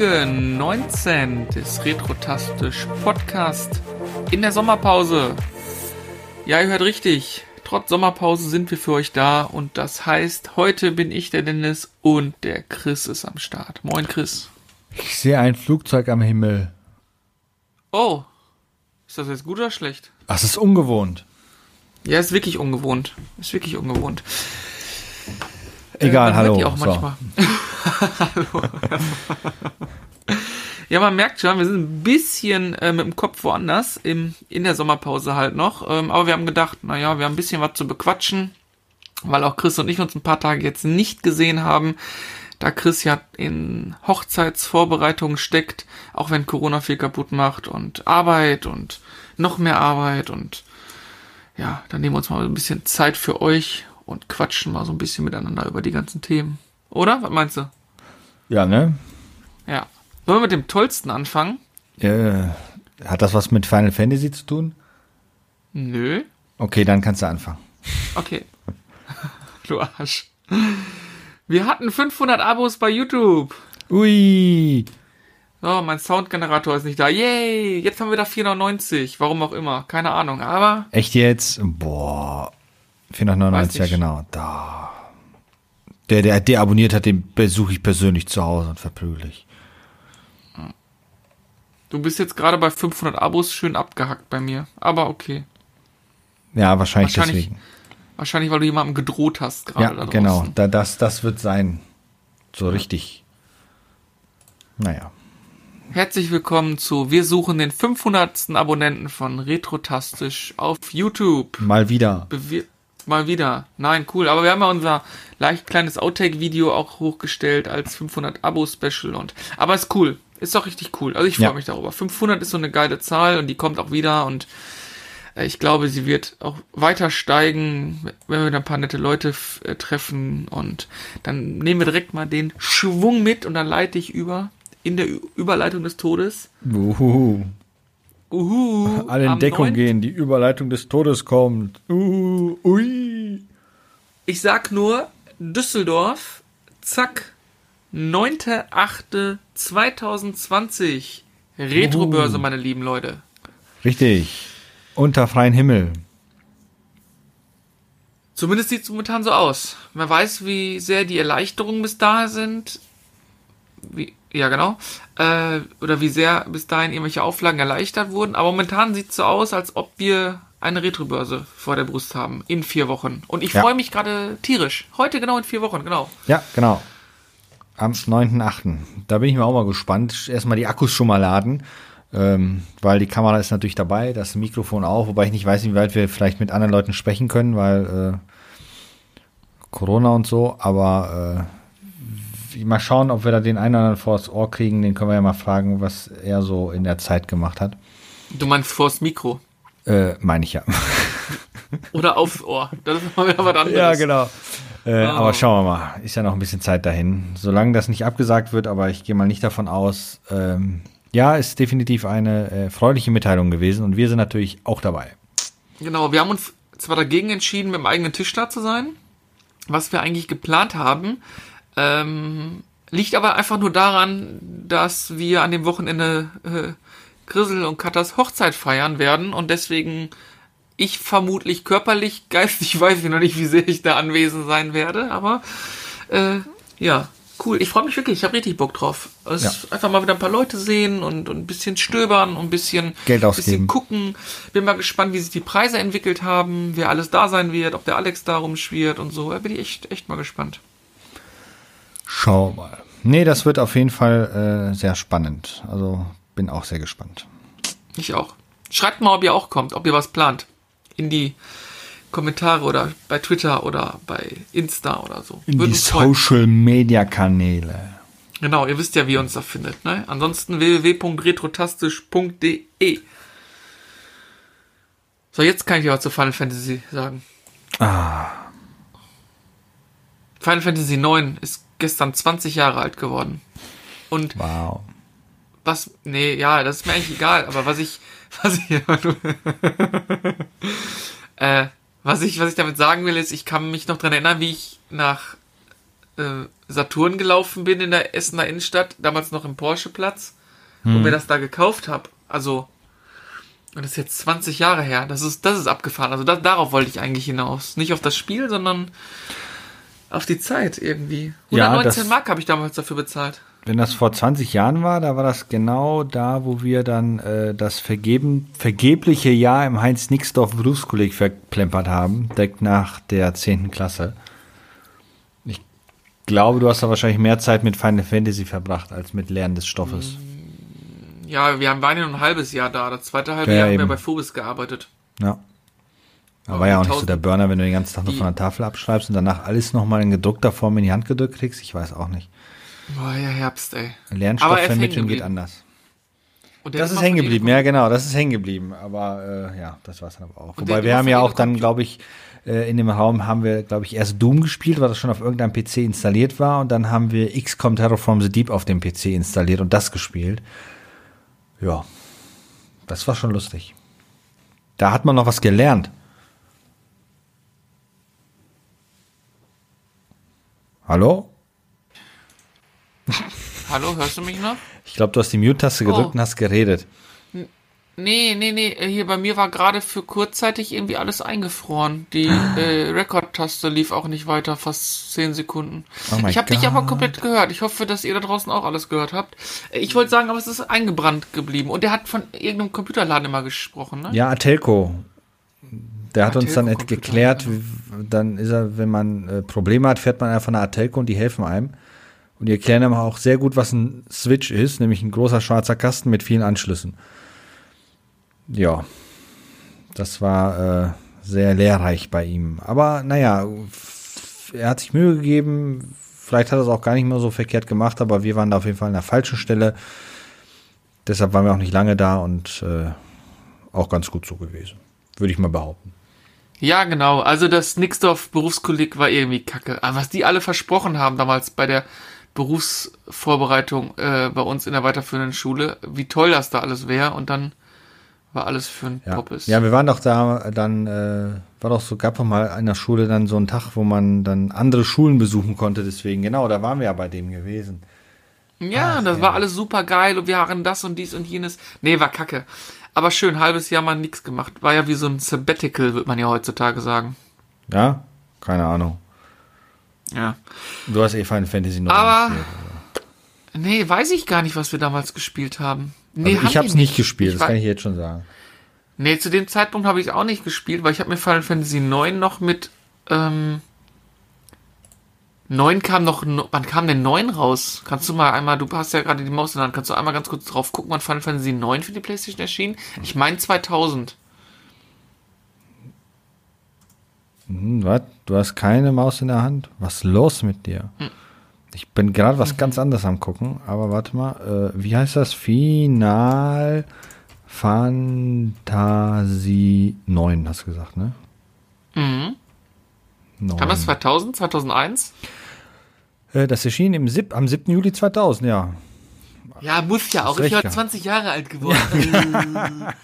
Folge 19 des Retrotastisch Podcast in der Sommerpause. Ja, ihr hört richtig. Trotz Sommerpause sind wir für euch da und das heißt, heute bin ich der Dennis und der Chris ist am Start. Moin Chris. Ich sehe ein Flugzeug am Himmel. Oh, ist das jetzt gut oder schlecht? Ach, das ist ungewohnt. Ja, ist wirklich ungewohnt. Ist wirklich ungewohnt. Egal, man hallo. die auch So. manchmal. hallo. ja, man merkt schon, wir sind ein bisschen äh, mit dem Kopf woanders, im, in der Sommerpause halt noch. Ähm, aber wir haben gedacht, naja, wir haben ein bisschen was zu bequatschen, weil auch Chris und ich uns ein paar Tage jetzt nicht gesehen haben, da Chris ja in Hochzeitsvorbereitungen steckt, auch wenn Corona viel kaputt macht und Arbeit und noch mehr Arbeit und ja, dann nehmen wir uns mal ein bisschen Zeit für euch und quatschen mal so ein bisschen miteinander über die ganzen Themen. Oder? Was meinst du? Ja, ne? Ja. Wollen wir mit dem Tollsten anfangen? Äh, hat das was mit Final Fantasy zu tun? Nö. Okay, dann kannst du anfangen. Okay. du Arsch. Wir hatten 500 Abos bei YouTube. Ui. Oh, mein Soundgenerator ist nicht da. Yay! Jetzt haben wir da 490. Warum auch immer. Keine Ahnung. Aber Echt jetzt? Boah. 499, ja genau. Da. Der, der deabonniert hat, den besuche ich persönlich zu Hause und verprügel ich. du bist jetzt gerade bei 500 Abos schön abgehackt bei mir. Aber okay. Ja, wahrscheinlich, Wahrscheinlich deswegen. Wahrscheinlich, weil du jemandem gedroht hast gerade Ja, da genau. Da, das, das wird sein. So richtig. Naja. Herzlich willkommen zu Wir suchen den 500. Abonnenten von Retrotastisch auf YouTube. Mal wieder. Bewir mal wieder. Nein, cool. Aber wir haben ja unser leicht kleines Outtake-Video auch hochgestellt als 500 Abo-Special und, aber ist cool. Ist doch richtig cool. Also ich freue Ja. mich darüber. 500 ist so eine geile Zahl und die kommt auch wieder und äh, ich glaube, sie wird auch weiter steigen, wenn wir da ein paar nette Leute äh, treffen und dann nehmen wir direkt mal den Schwung mit und dann leite ich über in der Ü- Überleitung des Todes. Uhuhu. Uhu, Alle in Deckung 9. gehen, die Überleitung des Todes kommt. Uh, ui. Ich sag nur Düsseldorf, zack, 9.8.2020. Retrobörse, meine lieben Leute. Richtig. Unter freiem Himmel. Zumindest sieht es momentan so aus. Wer weiß, wie sehr die Erleichterungen bis dahin sind. Wie, ja, genau. Äh, oder wie sehr bis dahin irgendwelche Auflagen erleichtert wurden. Aber momentan sieht es so aus, als ob wir eine Retrobörse vor der Brust haben. In vier Wochen. Und ich Ja. freue mich gerade tierisch. Heute genau in vier Wochen, genau. Ja, genau. Am 9.8. Da bin ich mir auch mal gespannt. Erstmal die Akkus schon mal laden. Ähm, weil die Kamera ist natürlich dabei, das Mikrofon auch, wobei ich nicht weiß, wie weit wir vielleicht mit anderen Leuten sprechen können, weil äh, Corona und so, aber äh, mal schauen, ob wir da den einen oder anderen vors Ohr kriegen, den können wir ja mal fragen, was er so in der Zeit gemacht hat. Du meinst vors Mikro. Äh, meine ich ja. Oder aufs Ohr. Das ist mal wieder was anderes. Ja, genau. Äh, Oh. Aber schauen wir mal. Ist ja noch ein bisschen Zeit dahin. Solange das nicht abgesagt wird, aber ich gehe mal nicht davon aus. Ähm, ja, ist definitiv eine äh, freuliche Mitteilung gewesen und wir sind natürlich auch dabei. Genau, wir haben uns zwar dagegen entschieden, mit dem eigenen Tisch da zu sein, was wir eigentlich geplant haben. Ähm, liegt aber einfach nur daran, dass wir an dem Wochenende äh, Grissel und Katas Hochzeit feiern werden und deswegen ich vermutlich körperlich, geistig weiß ich noch nicht, wie sehr ich da anwesend sein werde, aber äh, ja, cool. Ich freue mich wirklich, ich habe richtig Bock drauf. Es Ja. Einfach mal wieder ein paar Leute sehen und, und ein bisschen stöbern und ein bisschen, Geld bisschen ausgeben. gucken. Bin mal gespannt, wie sich die Preise entwickelt haben, wer alles da sein wird, ob der Alex da rumschwirrt und so. Da bin ich echt, echt mal gespannt. Schau mal. Nee, das wird auf jeden Fall äh, sehr spannend. Also bin auch sehr gespannt. Ich auch. Schreibt mal, ob ihr auch kommt, ob ihr was plant. In die Kommentare oder bei Twitter oder bei Insta oder so. In Würde die. Social Media Kanäle. Genau, ihr wisst ja, wie ihr uns da findet. Ne? Ansonsten www.retrotastisch.de So, jetzt kann ich ja was zu Final Fantasy sagen. Ah, Final Fantasy 9 ist gestern 20 Jahre alt geworden. Und wow. was, nee, ja, das ist mir eigentlich egal, aber was ich, was ich, äh, was ich, was ich damit sagen will, ist, ich kann mich noch dran erinnern, wie ich nach äh, Saturn gelaufen bin in der Essener Innenstadt, damals noch im Porsche-Platz, und mir das da gekauft habe. Also, und das ist jetzt 20 Jahre her. Das ist, das ist abgefahren. Also da, darauf wollte ich eigentlich hinaus. Nicht auf das Spiel, sondern auf die Zeit irgendwie. Ja, 119 das- Mark habe ich damals dafür bezahlt. Wenn das vor 20 Jahren war, da war das genau da, wo wir dann äh, das vergeben, vergebliche Jahr im Heinz-Nixdorf Berufskolleg verplempert haben, direkt nach der 10. Klasse. Ich glaube, du hast da wahrscheinlich mehr Zeit mit Final Fantasy verbracht, als mit Lernen des Stoffes. Ja, wir haben- waren ja nur ein halbes Jahr da. Das zweite halbe Ja, Jahr haben wir eben. bei Phobis gearbeitet. Ja. Aber war ja auch nicht so der Burner, wenn du den ganzen Tag nur die- von der Tafel abschreibst und danach alles nochmal in gedruckter Form in die Hand gedrückt kriegst. Ich weiß auch nicht. Boah, ja, Herbst, ey. Lernstoff er vermitteln geht anders. Das ist hängen geblieben, ja genau, das ist hängen geblieben. Aber äh, ja, das war es dann aber auch. Und Wobei wir haben ja auch dann, glaube ich, äh, in dem Raum haben wir, glaube ich, erst Doom gespielt, weil das schon auf irgendeinem PC installiert war. Und dann haben wir XCOM Terraform the Deep auf dem PC installiert und das gespielt. Ja, das war schon lustig. Da hat man noch was gelernt. Hallo? Hallo, hörst du mich noch? Ich glaube, du hast die Mute-Taste gedrückt Oh. und hast geredet. Nee, nee, nee, äh, hier bei mir war gerade für kurzzeitig irgendwie alles eingefroren. Die äh, Record-Taste lief auch nicht weiter, fast 10 Sekunden. Oh ich habe dich aber komplett gehört. Ich hoffe, dass ihr da draußen auch alles gehört habt. Äh, Ich wollte sagen, aber es ist eingebrannt geblieben. Und der hat von irgendeinem Computerladen immer gesprochen, ne? Ja, Atelco. Der hat uns dann geklärt, dann ist er, wenn man äh, Probleme hat, fährt man einfach nach Atelco und die helfen einem. Und die erklären einem auch sehr gut, was ein Switch ist, nämlich ein großer schwarzer Kasten mit vielen Anschlüssen. Ja, das war äh, sehr lehrreich bei ihm. Aber naja, er hat sich Mühe gegeben. Vielleicht hat er es auch gar nicht mehr so verkehrt gemacht, aber wir waren da auf jeden Fall an der falschen Stelle. Deshalb waren wir auch nicht lange da und äh, auch ganz gut so gewesen. Würde ich mal behaupten. Ja, genau. Also das Nixdorf Berufskolleg war irgendwie kacke. Aber was die alle versprochen haben damals bei der Berufsvorbereitung äh, bei uns in der weiterführenden Schule, wie toll das da alles wäre und dann war alles für ein Ja. Poppes. ja, wir waren doch da, dann äh, war doch so, gab doch mal in der Schule dann so einen Tag, wo man dann andere Schulen besuchen konnte. Deswegen, genau, da waren wir ja bei dem gewesen. Ja, das war alles super geil und wir hatten das und dies und jenes. Nee, war kacke. Aber schön, halbes Jahr mal nichts gemacht. War ja wie so ein Sabbatical, wird man ja heutzutage sagen. Ja? Keine Ahnung. Ja. Du hast eh Final Fantasy noch Aber- gespielt. Nee, weiß ich gar nicht, was wir damals gespielt haben. Nee, Also ich habe es nicht gespielt, Ich das kann ich jetzt schon sagen. Nee, zu dem Zeitpunkt habe ich es auch nicht gespielt, weil ich habe mir Final Fantasy 9 noch mit ähm, 9 kam noch, no- wann kam denn 9 raus? Kannst du mal einmal, du hast ja gerade die Maus in der Hand, kannst du einmal ganz kurz drauf gucken, wann Final Fantasy 9 für die Playstation erschien? Ich meine 2000. Hm, was? Du hast keine Maus in der Hand? Was ist los mit dir? Hm. Ich bin gerade was ganz anderes am gucken, aber warte mal, äh, wie heißt das? Final Fantasy 9, hast du gesagt, ne? Mhm. 9. Kam das 2000, 2001? Äh, das erschien im sieb am 7. Juli 2000, ja. Ja, muss ja auch. Ich war gehabt. 20 Jahre alt geworden.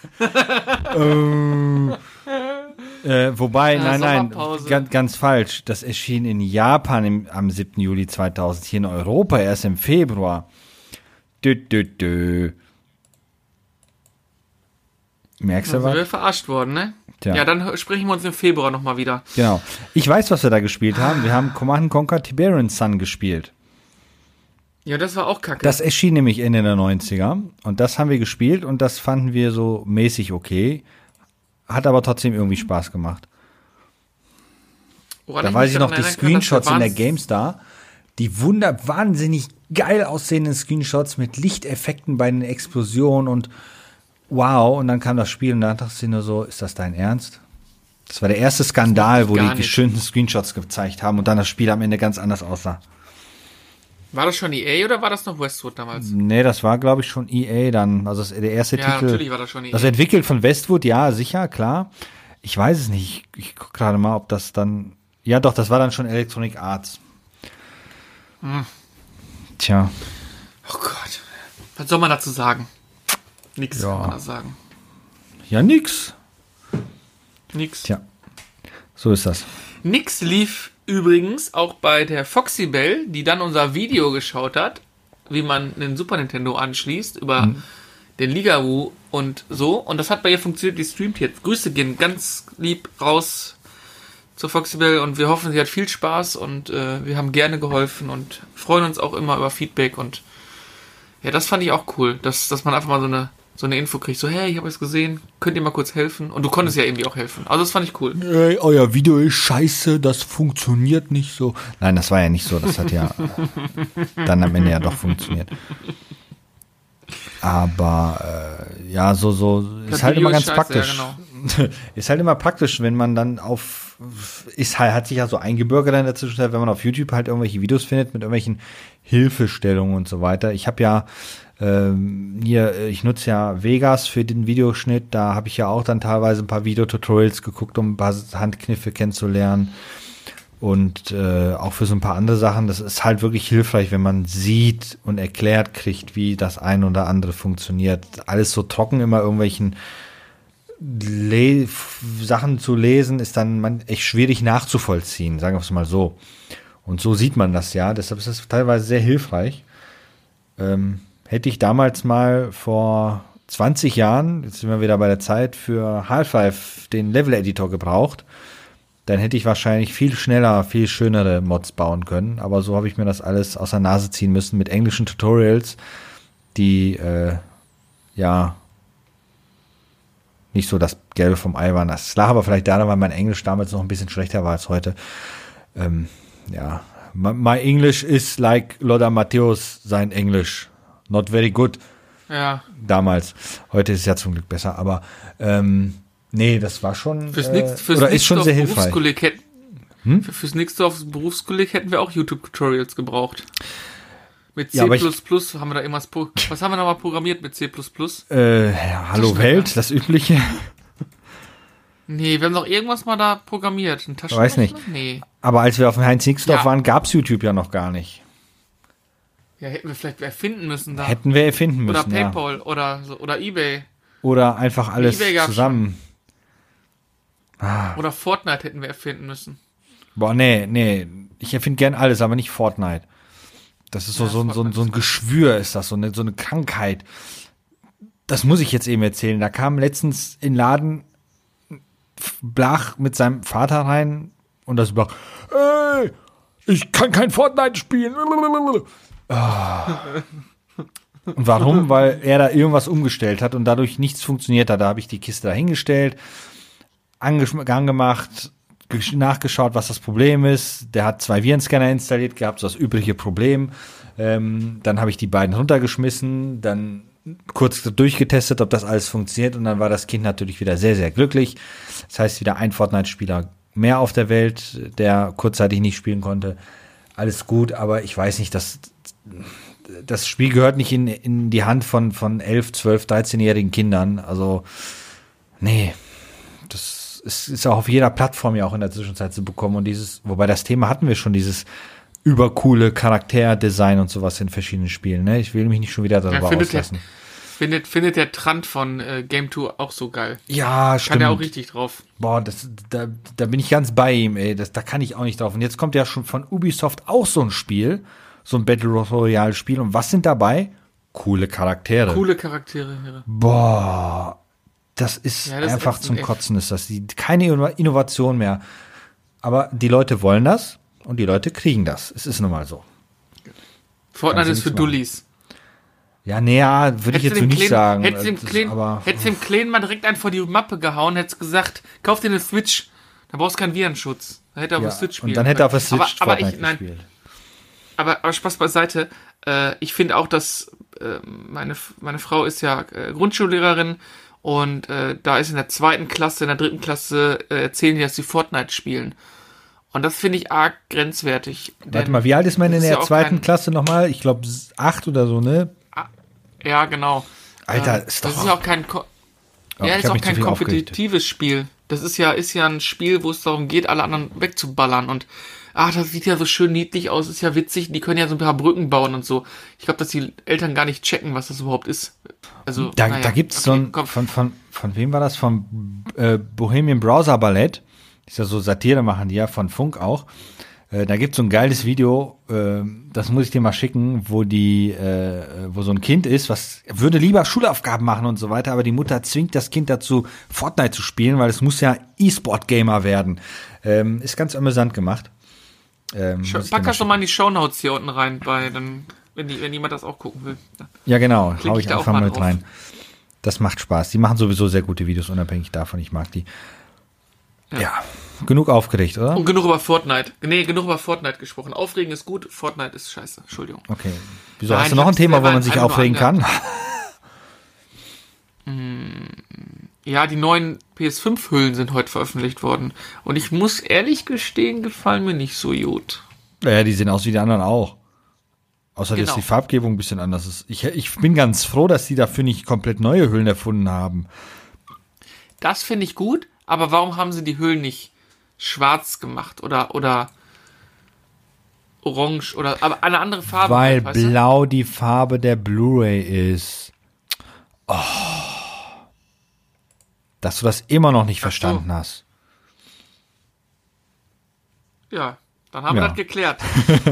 Äh, wobei, Ja, nein, nein, ganz, ganz falsch. Das erschien in Japan im, am 7. Juli 2000, hier in Europa erst im Februar. Dö, dö, dö. Merkst du was? wir verarscht worden, ne? Tja. Ja, dann sprechen wir uns im Februar nochmal wieder. Genau. Ich weiß, was wir da gespielt haben. Wir haben Command Conquer Tiberian Sun gespielt. Ja, das war auch kacke. Das erschien nämlich Ende der 90er. Und das haben wir gespielt und das fanden wir so mäßig okay. Hat aber trotzdem irgendwie Spaß gemacht. Woran Da mich weiß ich noch die Screenshots in der GameStar. Die wunder wahnsinnig geil aussehenden Screenshots mit Lichteffekten bei den Explosionen und wow. Und dann kam das Spiel und dann dachte ich nur so, ist das dein Ernst? Das war der erste Skandal, wo die nicht. schönsten Screenshots gezeigt haben und dann das Spiel am Ende ganz anders aussah. War das schon EA oder war das noch Westwood damals? Nee, das war, glaube ich, schon EA dann. Also der erste Ja, Titel. natürlich war das schon EA. Also entwickelt von Westwood, ja, sicher, klar. Ich weiß es nicht. Ich, ich gucke gerade mal, ob das dann. Ja, doch, das war dann schon Electronic Arts. Hm. Tja, Oh Gott. Was soll man dazu sagen? Nix Ja. kann man da sagen. ja, nix. Nix. Tja, so ist das. Nix lief übrigens auch bei der Foxy Bell, die dann unser Video geschaut hat, wie man einen Super Nintendo anschließt über mhm. den Ligawoo und so. Und das hat bei ihr funktioniert, die streamt jetzt. Grüße gehen ganz lieb raus zur Foxy Bell und wir hoffen, sie hat viel Spaß und äh, wir haben gerne geholfen und freuen uns auch immer über Feedback und ja, das fand ich auch cool, dass, dass man einfach mal so eine so eine Info kriegt, so, hey, ich habe es gesehen, könnt ihr mal kurz helfen? Und du konntest ja irgendwie auch helfen. Also das fand ich cool. Hey, euer Video ist scheiße, das funktioniert nicht so. Nein, das war ja nicht so, das hat ja dann am Ende ja doch funktioniert. Aber äh, ja, so, so ist halt immer ganz scheiße, praktisch. Ja, genau. ist halt immer praktisch, wenn man dann auf ist halt, hat sich ja so eingebürgert in der Zwischenzeit, wenn man auf YouTube halt irgendwelche Videos findet mit irgendwelchen Hilfestellungen und so weiter. Ich habe ja ähm, hier, äh, ich nutze ja Vegas für den Videoschnitt, da habe ich ja auch dann teilweise ein paar Videotutorials geguckt, um ein paar Handkniffe kennenzulernen. Und äh, auch für so ein paar andere Sachen, das ist halt wirklich hilfreich, wenn man sieht und erklärt kriegt, wie das ein oder andere funktioniert. Alles so trocken immer irgendwelchen Le Sachen zu lesen, ist dann echt schwierig nachzuvollziehen, sagen wir es mal so. Und so sieht man das ja, deshalb ist das teilweise sehr hilfreich. Ähm, hätte ich damals mal vor 20 Jahren, jetzt sind wir wieder bei der Zeit, für Half-Life den Level-Editor gebraucht, dann hätte ich wahrscheinlich viel schneller, viel schönere Mods bauen können. Aber so habe ich mir das alles aus der Nase ziehen müssen mit englischen Tutorials, die äh, ja nicht so das Gelbe vom Ei waren. Das lag aber vielleicht daran, weil mein Englisch damals noch ein bisschen schlechter war als heute. Ähm, ja, my English is like Loda Matthäus sein Englisch not very good. Ja. Damals. Heute ist es ja zum Glück besser, aber ähm, nee, das war schon fürs nächste, fürs oder ist schon sehr hilfreich. Hätten, hm? Fürs nächste aufs Berufskolleg hätten wir auch YouTube-Tutorials gebraucht. Mit C++ ja, ich, haben wir da irgendwas, was haben wir nochmal programmiert mit C++? Äh, ja, Hallo Welt, das übliche. Nee, wir haben doch irgendwas mal da programmiert. Ein Weiß nicht. Nee. Aber als wir auf dem Heinz Nixdorf ja. waren, gab's YouTube ja noch gar nicht. Ja, hätten wir vielleicht erfinden müssen da. Hätten wir erfinden müssen. Oder PayPal ja. oder, oder eBay. Oder einfach alles zusammen. Ah. Oder Fortnite hätten wir erfinden müssen. Boah, nee, nee. Ich erfinde gern alles, aber nicht Fortnite. Das ist so, ja, so, so, so ein Geschwür, ist das, so eine, so eine Krankheit. Das muss ich jetzt eben erzählen. Da kam letztens in Laden Blach mit seinem Vater rein und das über, ey, ich kann kein Fortnite spielen. Und warum? Weil er da irgendwas umgestellt hat und dadurch nichts funktioniert hat. Da habe ich die Kiste dahingestellt, angemacht, nachgeschaut, was das Problem ist. Der hat zwei Virenscanner installiert gehabt, so das übliche Problem. Ähm, dann habe ich die beiden runtergeschmissen, dann kurz durchgetestet, ob das alles funktioniert und dann war das Kind natürlich wieder sehr, sehr glücklich. Das heißt, wieder ein Fortnite-Spieler mehr auf der Welt, der kurzzeitig nicht spielen konnte. Alles gut, aber ich weiß nicht, dass das Spiel gehört nicht in, in die Hand von, von 11, 12, 13-jährigen Kindern. Also, nee, das ist, ist auch auf jeder Plattform ja auch in der Zwischenzeit zu bekommen. Und dieses, wobei das Thema hatten wir schon, dieses übercoole Charakterdesign und sowas in verschiedenen Spielen. Ne? Ich will mich nicht schon wieder darüber ja, auslassen. Findet, findet der Trant von äh, Game 2 auch so geil. Ja, stimmt. Kann er auch richtig drauf. Boah, das, da, da bin ich ganz bei ihm, ey. Das, da kann ich auch nicht drauf. Und jetzt kommt ja schon von Ubisoft auch so ein Spiel so ein Battle Royale Spiel. Und was sind dabei? Coole Charaktere. Coole Charaktere, ja. Boah, das ist ja, das einfach ist zum Kotzen, ist das. Keine Innovation mehr. Aber die Leute wollen das und die Leute kriegen das. Es ist nun mal so. Fortnite ist für Dullis. Ja, näher würde ich jetzt so nicht Kleinen, sagen. Hättest du dem Kleinen mal direkt einen vor die Mappe gehauen, hättest gesagt, kauf dir eine Switch. Da brauchst du keinen Virenschutz. Da hätte er ja, auf der Switch spielen Und dann hätte er auf der Switch aber, aber ich, nein, gespielt aber, aber Spaß beiseite. Äh, ich finde auch, dass äh, meine, meine Frau ist ja äh, Grundschullehrerin und äh, da ist in der zweiten Klasse, in der dritten Klasse äh, erzählen die, dass sie Fortnite spielen. Und das finde ich arg grenzwertig. Warte mal, wie alt ist man in der ja zweiten Klasse nochmal? Ich glaube acht oder so, ne? Ja, genau. Alter, äh, ist doch. Das ist ja auch kein, Ko oh, ja, ist auch kein kompetitives Spiel. Das ist ja, ist ja ein Spiel, wo es darum geht, alle anderen wegzuballern. Und ach, das sieht ja so schön niedlich aus, ist ja witzig, die können ja so ein paar Brücken bauen und so. Ich glaube, dass die Eltern gar nicht checken, was das überhaupt ist. Also, da, naja, da gibt's okay, so ein, komm. von, von, von wem war das? Vom äh, Bohemian Browser Ballett. Ist ja so Satire machen die ja, von Funk auch. Äh, da gibt's so ein geiles Video, äh, das muss ich dir mal schicken, wo die, äh, wo so ein Kind ist, was würde lieber Schulaufgaben machen und so weiter, aber die Mutter zwingt das Kind dazu, Fortnite zu spielen, weil es muss ja E-Sport-Gamer werden. Ähm, ist ganz amüsant gemacht. Ähm, Pack das doch mal in die Shownotes hier unten rein, bei dann, wenn, die, wenn jemand das auch gucken will. Ja, genau, hau ich, ich einfach mal mit rein. Das macht Spaß. Die machen sowieso sehr gute Videos, unabhängig davon. Ich mag die. Ja. ja. Genug aufgeregt, oder? Und genug über Fortnite. Nee, genug über Fortnite gesprochen. Aufregen ist gut, Fortnite ist scheiße. Entschuldigung. Okay. Wieso Nein, hast du noch ein Thema, wo man sich aufregen kann? Hm, ja, die neuen PS5-Hüllen sind heute veröffentlicht worden. Und ich muss ehrlich gestehen, gefallen mir nicht so gut. Naja, die sehen aus wie die anderen auch. Außer genau. dass die Farbgebung ein bisschen anders ist. Ich, ich bin ganz froh, dass die dafür nicht komplett neue Hüllen erfunden haben. Das finde ich gut, aber warum haben sie die Hüllen nicht schwarz gemacht oder oder orange oder aber eine andere Farbe. Weil halt, blau du? die Farbe der Blu-ray ist. Oh. Dass du das immer noch nicht Ach verstanden so. hast. Ja, dann haben ja. wir das geklärt.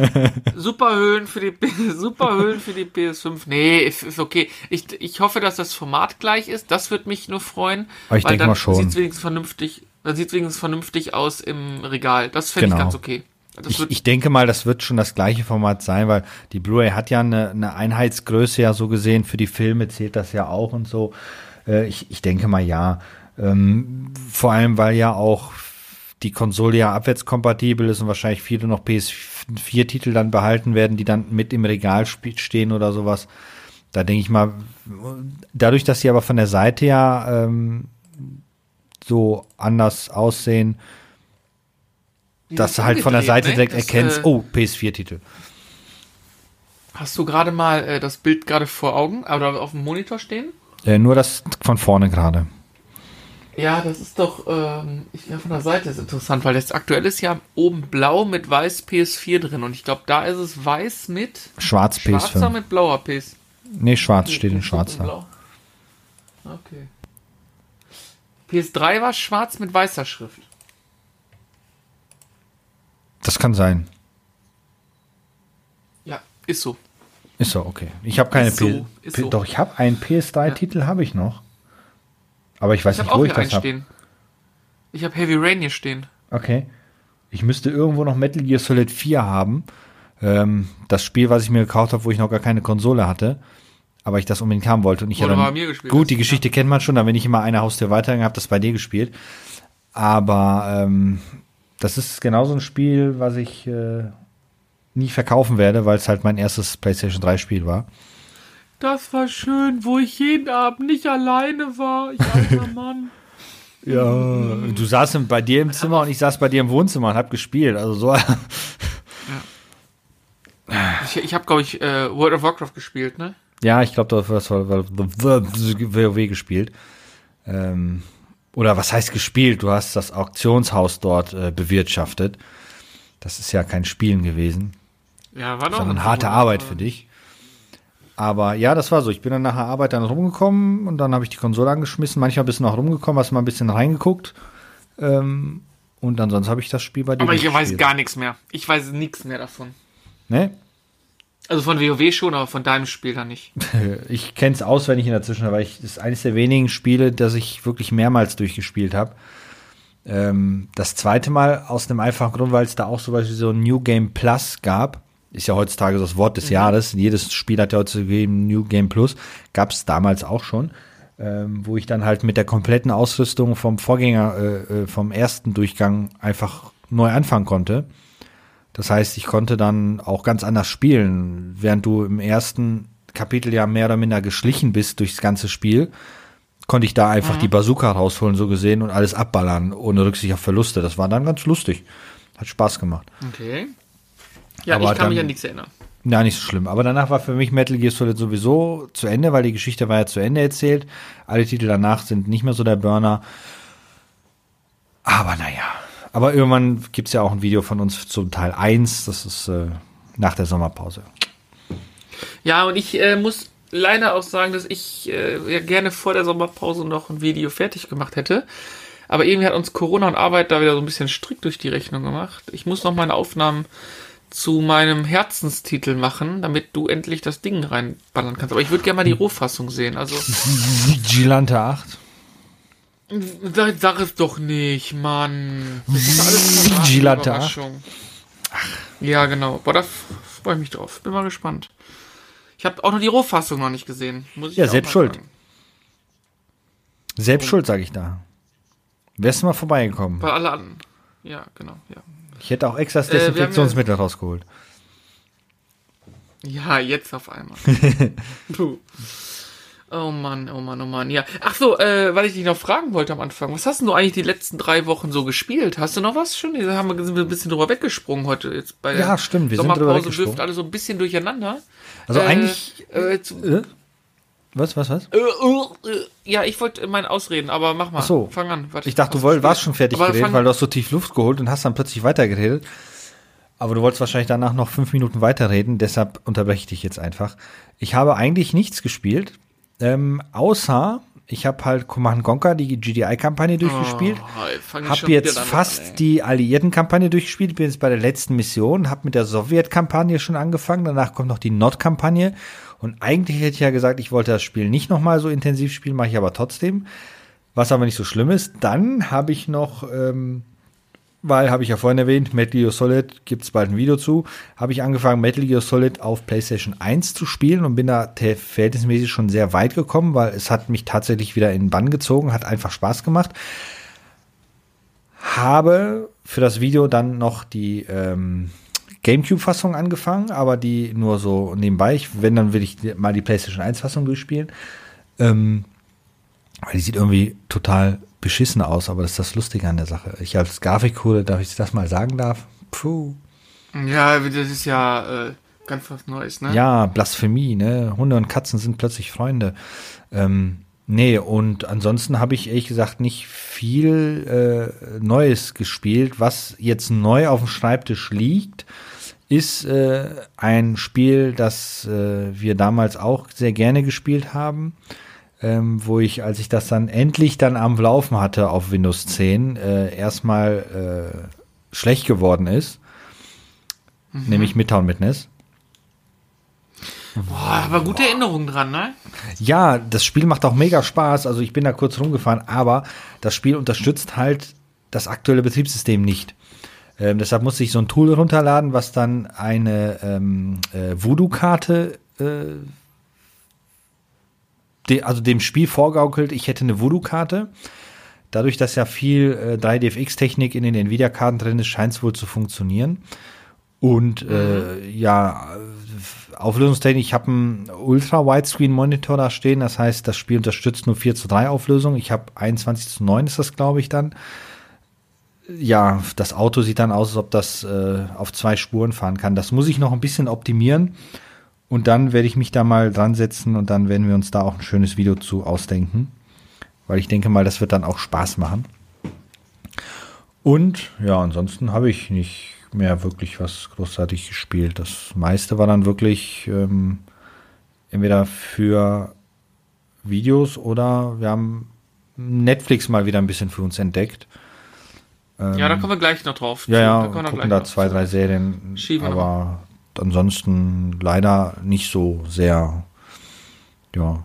Superhöhlen für die Superhöhlen für die PS5. Nee, ist, ist, okay. Ich, ich hoffe, dass das Format gleich ist. Das wird mich nur freuen. Aber ich denke mal schon. Sieht wenigstens vernünftig dann sieht es wenigstens vernünftig aus im Regal. Das finde genau. ich ganz okay. Ich, ich, denke mal, das wird schon das gleiche Format sein, weil die Blu-ray hat ja eine, eine, Einheitsgröße ja so gesehen. Für die Filme zählt das ja auch und so. Äh, ich, ich denke mal ja. Ähm, vor allem, weil ja auch die Konsole ja abwärtskompatibel ist und wahrscheinlich viele noch PS4-Titel dann behalten werden, die dann mit im Regal stehen oder sowas. Da denke ich mal, dadurch, dass sie aber von der Seite ja ähm, so anders aussehen, Die dass du halt von der Seite ne? direkt das, erkennst, äh, oh, PS4-Titel. Hast du gerade mal äh, das Bild gerade vor Augen oder auf dem Monitor stehen? Äh, nur das von vorne gerade. Ja, das ist doch, ähm, ich glaube, von der Seite ist interessant, weil das aktuell ist ja oben blau mit weiß PS4 drin und ich glaube, da ist es weiß mit schwarz PS5. Schwarzer mit blauer PS. Nee, schwarz steht in schwarzer. Okay. PS3 war schwarz mit weißer Schrift. Das kann sein. Ja, ist so. Ist so, okay. Ich habe keine so, P so. Doch, ich habe einen PS3-Titel, ja. habe ich noch. Aber ich weiß ich nicht, wo ich das habe. Ich habe Heavy Rain hier stehen. Okay. Ich müsste irgendwo noch Metal Gear Solid 4 haben. Ähm, das Spiel, was ich mir gekauft habe, wo ich noch gar keine Konsole hatte aber ich das unbedingt haben wollte. Und ich ja dann, gut, die Geschichte kennt man schon, da bin ich immer eine Haustür weiter, habe das bei dir gespielt. Aber ähm, das ist genau so ein Spiel, was ich äh, nie verkaufen werde, weil es halt mein erstes PlayStation 3 Spiel war. Das war schön, wo ich jeden Abend nicht alleine war. Ich alter Mann. ja, du saßt bei dir im Zimmer und ich saß bei dir im Wohnzimmer und hab gespielt. Also so. ja. Ich, ich habe, glaube ich, äh, World of Warcraft gespielt, ne? Ja, ich glaube, du hast WoW gespielt. Ähm, oder was heißt gespielt? Du hast das Auktionshaus dort äh, bewirtschaftet. Das ist ja kein Spielen gewesen. Ja, war doch. Sondern harte Arbeit für dich. Aber ja, das war so. Ich bin dann nach der Arbeit dann rumgekommen und dann habe ich die Konsole angeschmissen. Manchmal bist du noch rumgekommen, hast mal ein bisschen reingeguckt. Ähm, und ansonsten habe ich das Spiel bei dir. Aber ich gespielt. weiß gar nichts mehr. Ich weiß nichts mehr davon. Ne? Also von WoW schon, aber von deinem Spiel dann nicht. Ich kenne es auswendig in der Zwischenzeit, weil ich das ist eines der wenigen Spiele, das ich wirklich mehrmals durchgespielt habe. Ähm, das zweite Mal aus einem einfachen Grund, weil es da auch sowas wie so ein New Game Plus gab. Ist ja heutzutage so das Wort des mhm. Jahres. Jedes Spiel hat ja heutzutage New Game Plus. Gab es damals auch schon. Ähm, wo ich dann halt mit der kompletten Ausrüstung vom Vorgänger, äh, äh vom ersten Durchgang einfach neu anfangen konnte. Das heißt, ich konnte dann auch ganz anders spielen. Während du im ersten Kapitel ja mehr oder minder geschlichen bist durchs ganze Spiel, konnte ich da einfach mhm. die Bazooka rausholen, so gesehen, und alles abballern, ohne Rücksicht auf Verluste. Das war dann ganz lustig. Hat Spaß gemacht. Okay. Ja, Aber ich kann dann, mich an nichts erinnern. Ja, nicht so schlimm. Aber danach war für mich Metal Gear Solid sowieso zu Ende, weil die Geschichte war ja zu Ende erzählt. Alle Titel danach sind nicht mehr so der Burner. Aber naja, aber irgendwann gibt es ja auch ein Video von uns zum Teil 1. Das ist äh, nach der Sommerpause. Ja, und ich äh, muss leider auch sagen, dass ich äh, ja gerne vor der Sommerpause noch ein Video fertig gemacht hätte. Aber irgendwie hat uns Corona und Arbeit da wieder so ein bisschen strikt durch die Rechnung gemacht. Ich muss noch meine Aufnahmen zu meinem Herzenstitel machen, damit du endlich das Ding reinballern kannst. Aber ich würde gerne mal die Rohfassung sehen. Also Vigilante 8. sag, sag es doch nicht, Mann. Eine Vigilante. Ja, genau. Boah, da freue ich mich drauf. Bin mal gespannt. Ich habe auch noch die Rohfassung noch nicht gesehen. Muss ich Ja, selbst schuld. sagen. Selbst schuld, sage ich da. Wärst du mal vorbeigekommen. Bei alle anderen. Ja, genau, ja. Ich hätte auch extra das Äh, Desinfektionsmittel rausgeholt. Ja, jetzt auf einmal. Puh. Oh Mann, oh Mann, oh Mann. Ja. Ach so, äh, weil ich dich noch fragen wollte am Anfang. Was hast denn du eigentlich die letzten drei Wochen so gespielt? Hast du noch was schon? Da haben wir, sind wir ein bisschen drüber weggesprungen heute jetzt bei Ja, stimmt, wir sind drüber Sommerpause weggesprungen. wirft alle so ein bisschen durcheinander. Also Äh, eigentlich. Äh, zu, Äh? Was, was, was? äh, äh, äh, ja, ich wollte meine ausreden, aber mach mal. Ach so. Fang an. Warte, Ich dachte, du was woll, gespielt? warst schon fertig Aber geredet, weil du hast so tief Luft geholt und hast dann plötzlich weitergeredet. Aber du wolltest wahrscheinlich danach noch fünf Minuten weiterreden, deshalb unterbreche ich dich jetzt einfach. Ich habe eigentlich nichts gespielt, ähm, außer ich habe halt Command Conquer, die GDI-Kampagne durchgespielt. Oh, ey, fang ich Hab schon wieder jetzt fast an, die Alliierten-Kampagne durchgespielt, bin jetzt bei der letzten Mission, habe mit der Sowjet-Kampagne schon angefangen, danach kommt noch die Nord-Kampagne und eigentlich hätte ich ja gesagt, ich wollte das Spiel nicht nochmal so intensiv spielen, mache ich aber trotzdem, was aber nicht so schlimm ist. Dann habe ich noch, ähm, weil, habe ich ja vorhin erwähnt, Metal Gear Solid, gibt es bald ein Video zu, habe ich angefangen, Metal Gear Solid auf PlayStation 1 zu spielen und bin da verhältnismäßig schon sehr weit gekommen, weil es hat mich tatsächlich wieder in den Bann gezogen, hat einfach Spaß gemacht habe für das Video dann noch die ähm, GameCube-Fassung angefangen, aber die nur so nebenbei. Ich, wenn, dann will ich mal die PlayStation 1-Fassung durchspielen. Ähm, weil die sieht irgendwie total beschissen aus, aber das ist das Lustige an der Sache. Ich als Grafikkohle, darf ich das mal sagen darf? Puh. Ja, das ist ja äh, ganz was Neues, ne? Ja, Blasphemie, ne? Hunde und Katzen sind plötzlich Freunde. Ähm, nee, und ansonsten habe ich ehrlich gesagt nicht viel äh, Neues gespielt. Was jetzt neu auf dem Schreibtisch liegt, ist äh, ein Spiel, das äh, wir damals auch sehr gerne gespielt haben. Ähm, wo ich, als ich das dann endlich dann am Laufen hatte auf Windows 10, äh, erstmal äh, schlecht geworden ist. Nämlich Midtown Madness. Boah, aber gute Erinnerungen dran, ne? Ja, das Spiel macht auch mega Spaß. Also ich bin da kurz rumgefahren, aber das Spiel unterstützt halt das aktuelle Betriebssystem nicht. Ähm, deshalb musste ich so ein Tool runterladen, was dann eine ähm, äh, Voodoo-Karte, äh, also dem Spiel vorgaukelt, ich hätte eine Voodoo-Karte. Dadurch, dass ja viel äh, 3DFX-Technik in den Nvidia-Karten drin ist, scheint es wohl zu funktionieren. Und äh, ja, äh, Auflösungstechnik, ich habe einen Ultra-Widescreen-Monitor da stehen, das heißt, das Spiel unterstützt nur 4 zu 3 Auflösung. Ich habe 21 zu 9 ist das, glaube ich, dann. Ja, das Auto sieht dann aus, als ob das äh, auf zwei Spuren fahren kann. Das muss ich noch ein bisschen optimieren. Und dann werde ich mich da mal dran setzen und dann werden wir uns da auch ein schönes Video zu ausdenken. Weil ich denke mal, das wird dann auch Spaß machen. Und ja, ansonsten habe ich nicht mehr wirklich was großartig gespielt. Das meiste war dann wirklich ähm, entweder für Videos oder wir haben Netflix mal wieder ein bisschen für uns entdeckt. Ja, da kommen wir gleich noch drauf. Ja, ja, Da kommen wir gucken gleich da zwei, drei Serien, Schieben aber ansonsten leider nicht so sehr, ja,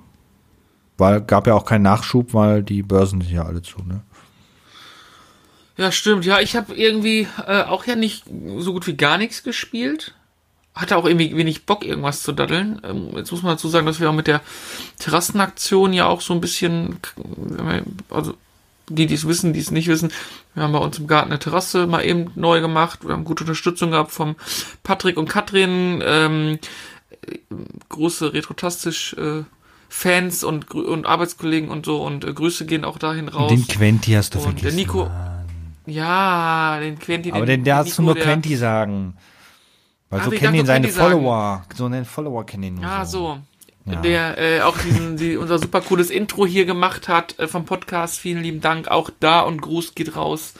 weil gab ja auch keinen Nachschub, weil die Börsen sind ja alle zu, ne? Ja, stimmt. Ja, ich habe irgendwie äh, auch ja nicht so gut wie gar nichts gespielt. Hatte auch irgendwie wenig Bock, irgendwas zu daddeln. Ähm, jetzt muss man dazu sagen, dass wir auch mit der Terrassenaktion ja auch so ein bisschen, also die, die es wissen, die es nicht wissen, wir haben bei uns im Garten eine Terrasse mal eben neu gemacht. Wir haben gute Unterstützung gehabt vom Patrick und Katrin, ähm, äh, große Retrotastisch äh, Fans und, und Arbeitskollegen und so und äh, Grüße gehen auch dahin raus. Den Quenti hast du und vergessen. der Nico, ja, den Quenti, Aber den, der hast du Nico, nur der- Quenti sagen. Weil Ah, so kennen ihn seine Quenti sagen. Follower. So einen Follower kennen ihn nur Ah, so. so. Ja. Der äh, auch diesen, die, unser super cooles Intro hier gemacht hat äh, vom Podcast. Vielen lieben Dank. Auch da und Gruß geht raus.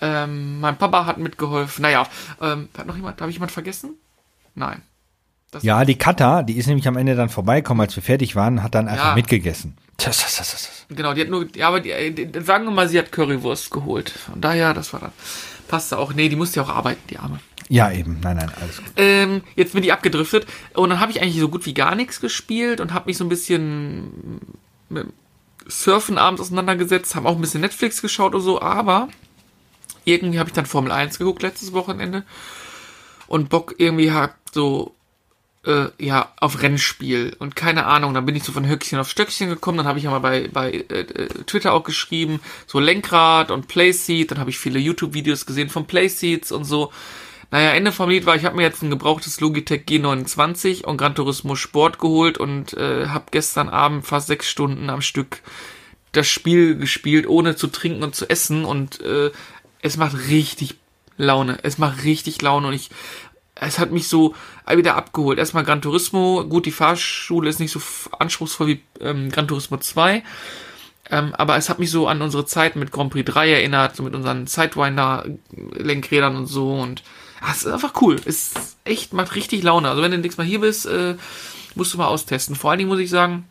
Ähm, mein Papa hat mitgeholfen. Naja, ähm, hat noch jemand, habe ich jemand vergessen? Nein. ja, die Kata, die ist nämlich am Ende dann vorbeigekommen, als wir fertig waren, hat dann einfach Ja. mitgegessen. Das, das, das, das. Genau, die hat nur, ja, aber die, äh, die, sagen wir mal, sie hat Currywurst geholt. Und daher, das war dann, passte auch. Nee, die musste ja auch arbeiten, die Arme. Ja, eben. Nein, nein, alles gut. Ähm, jetzt bin ich abgedriftet und dann habe ich eigentlich so gut wie gar nichts gespielt und habe mich so ein bisschen mit Surfen abends auseinandergesetzt, haben auch ein bisschen Netflix geschaut und so, aber irgendwie habe ich dann Formel 1 geguckt letztes Wochenende und Bock irgendwie hat so äh, ja auf Rennspiel und keine Ahnung, dann bin ich so von Höckchen auf Stöckchen gekommen, dann habe ich ja mal bei bei äh, äh, Twitter auch geschrieben, so Lenkrad und Playseat, dann habe ich viele YouTube Videos gesehen von Playseats und so. Naja, Ende vom Lied war, ich habe mir jetzt ein gebrauchtes Logitech G29 und Gran Turismo Sport geholt und äh, habe gestern Abend fast sechs Stunden am Stück das Spiel gespielt, ohne zu trinken und zu essen und äh, es macht richtig Laune. Es macht richtig Laune und ich, es hat mich so wieder abgeholt. Erstmal Gran Turismo, gut, die Fahrschule ist nicht so anspruchsvoll wie ähm, Gran Turismo 2, ähm, aber es hat mich so an unsere Zeit mit Grand Prix 3 erinnert, so mit unseren Sidewinder-Lenkrädern und so und ah, es ist einfach cool. Es ist echt, macht richtig Laune. Also wenn du nächstes Mal hier bist, äh, musst du mal austesten. Vor allen Dingen muss ich sagen,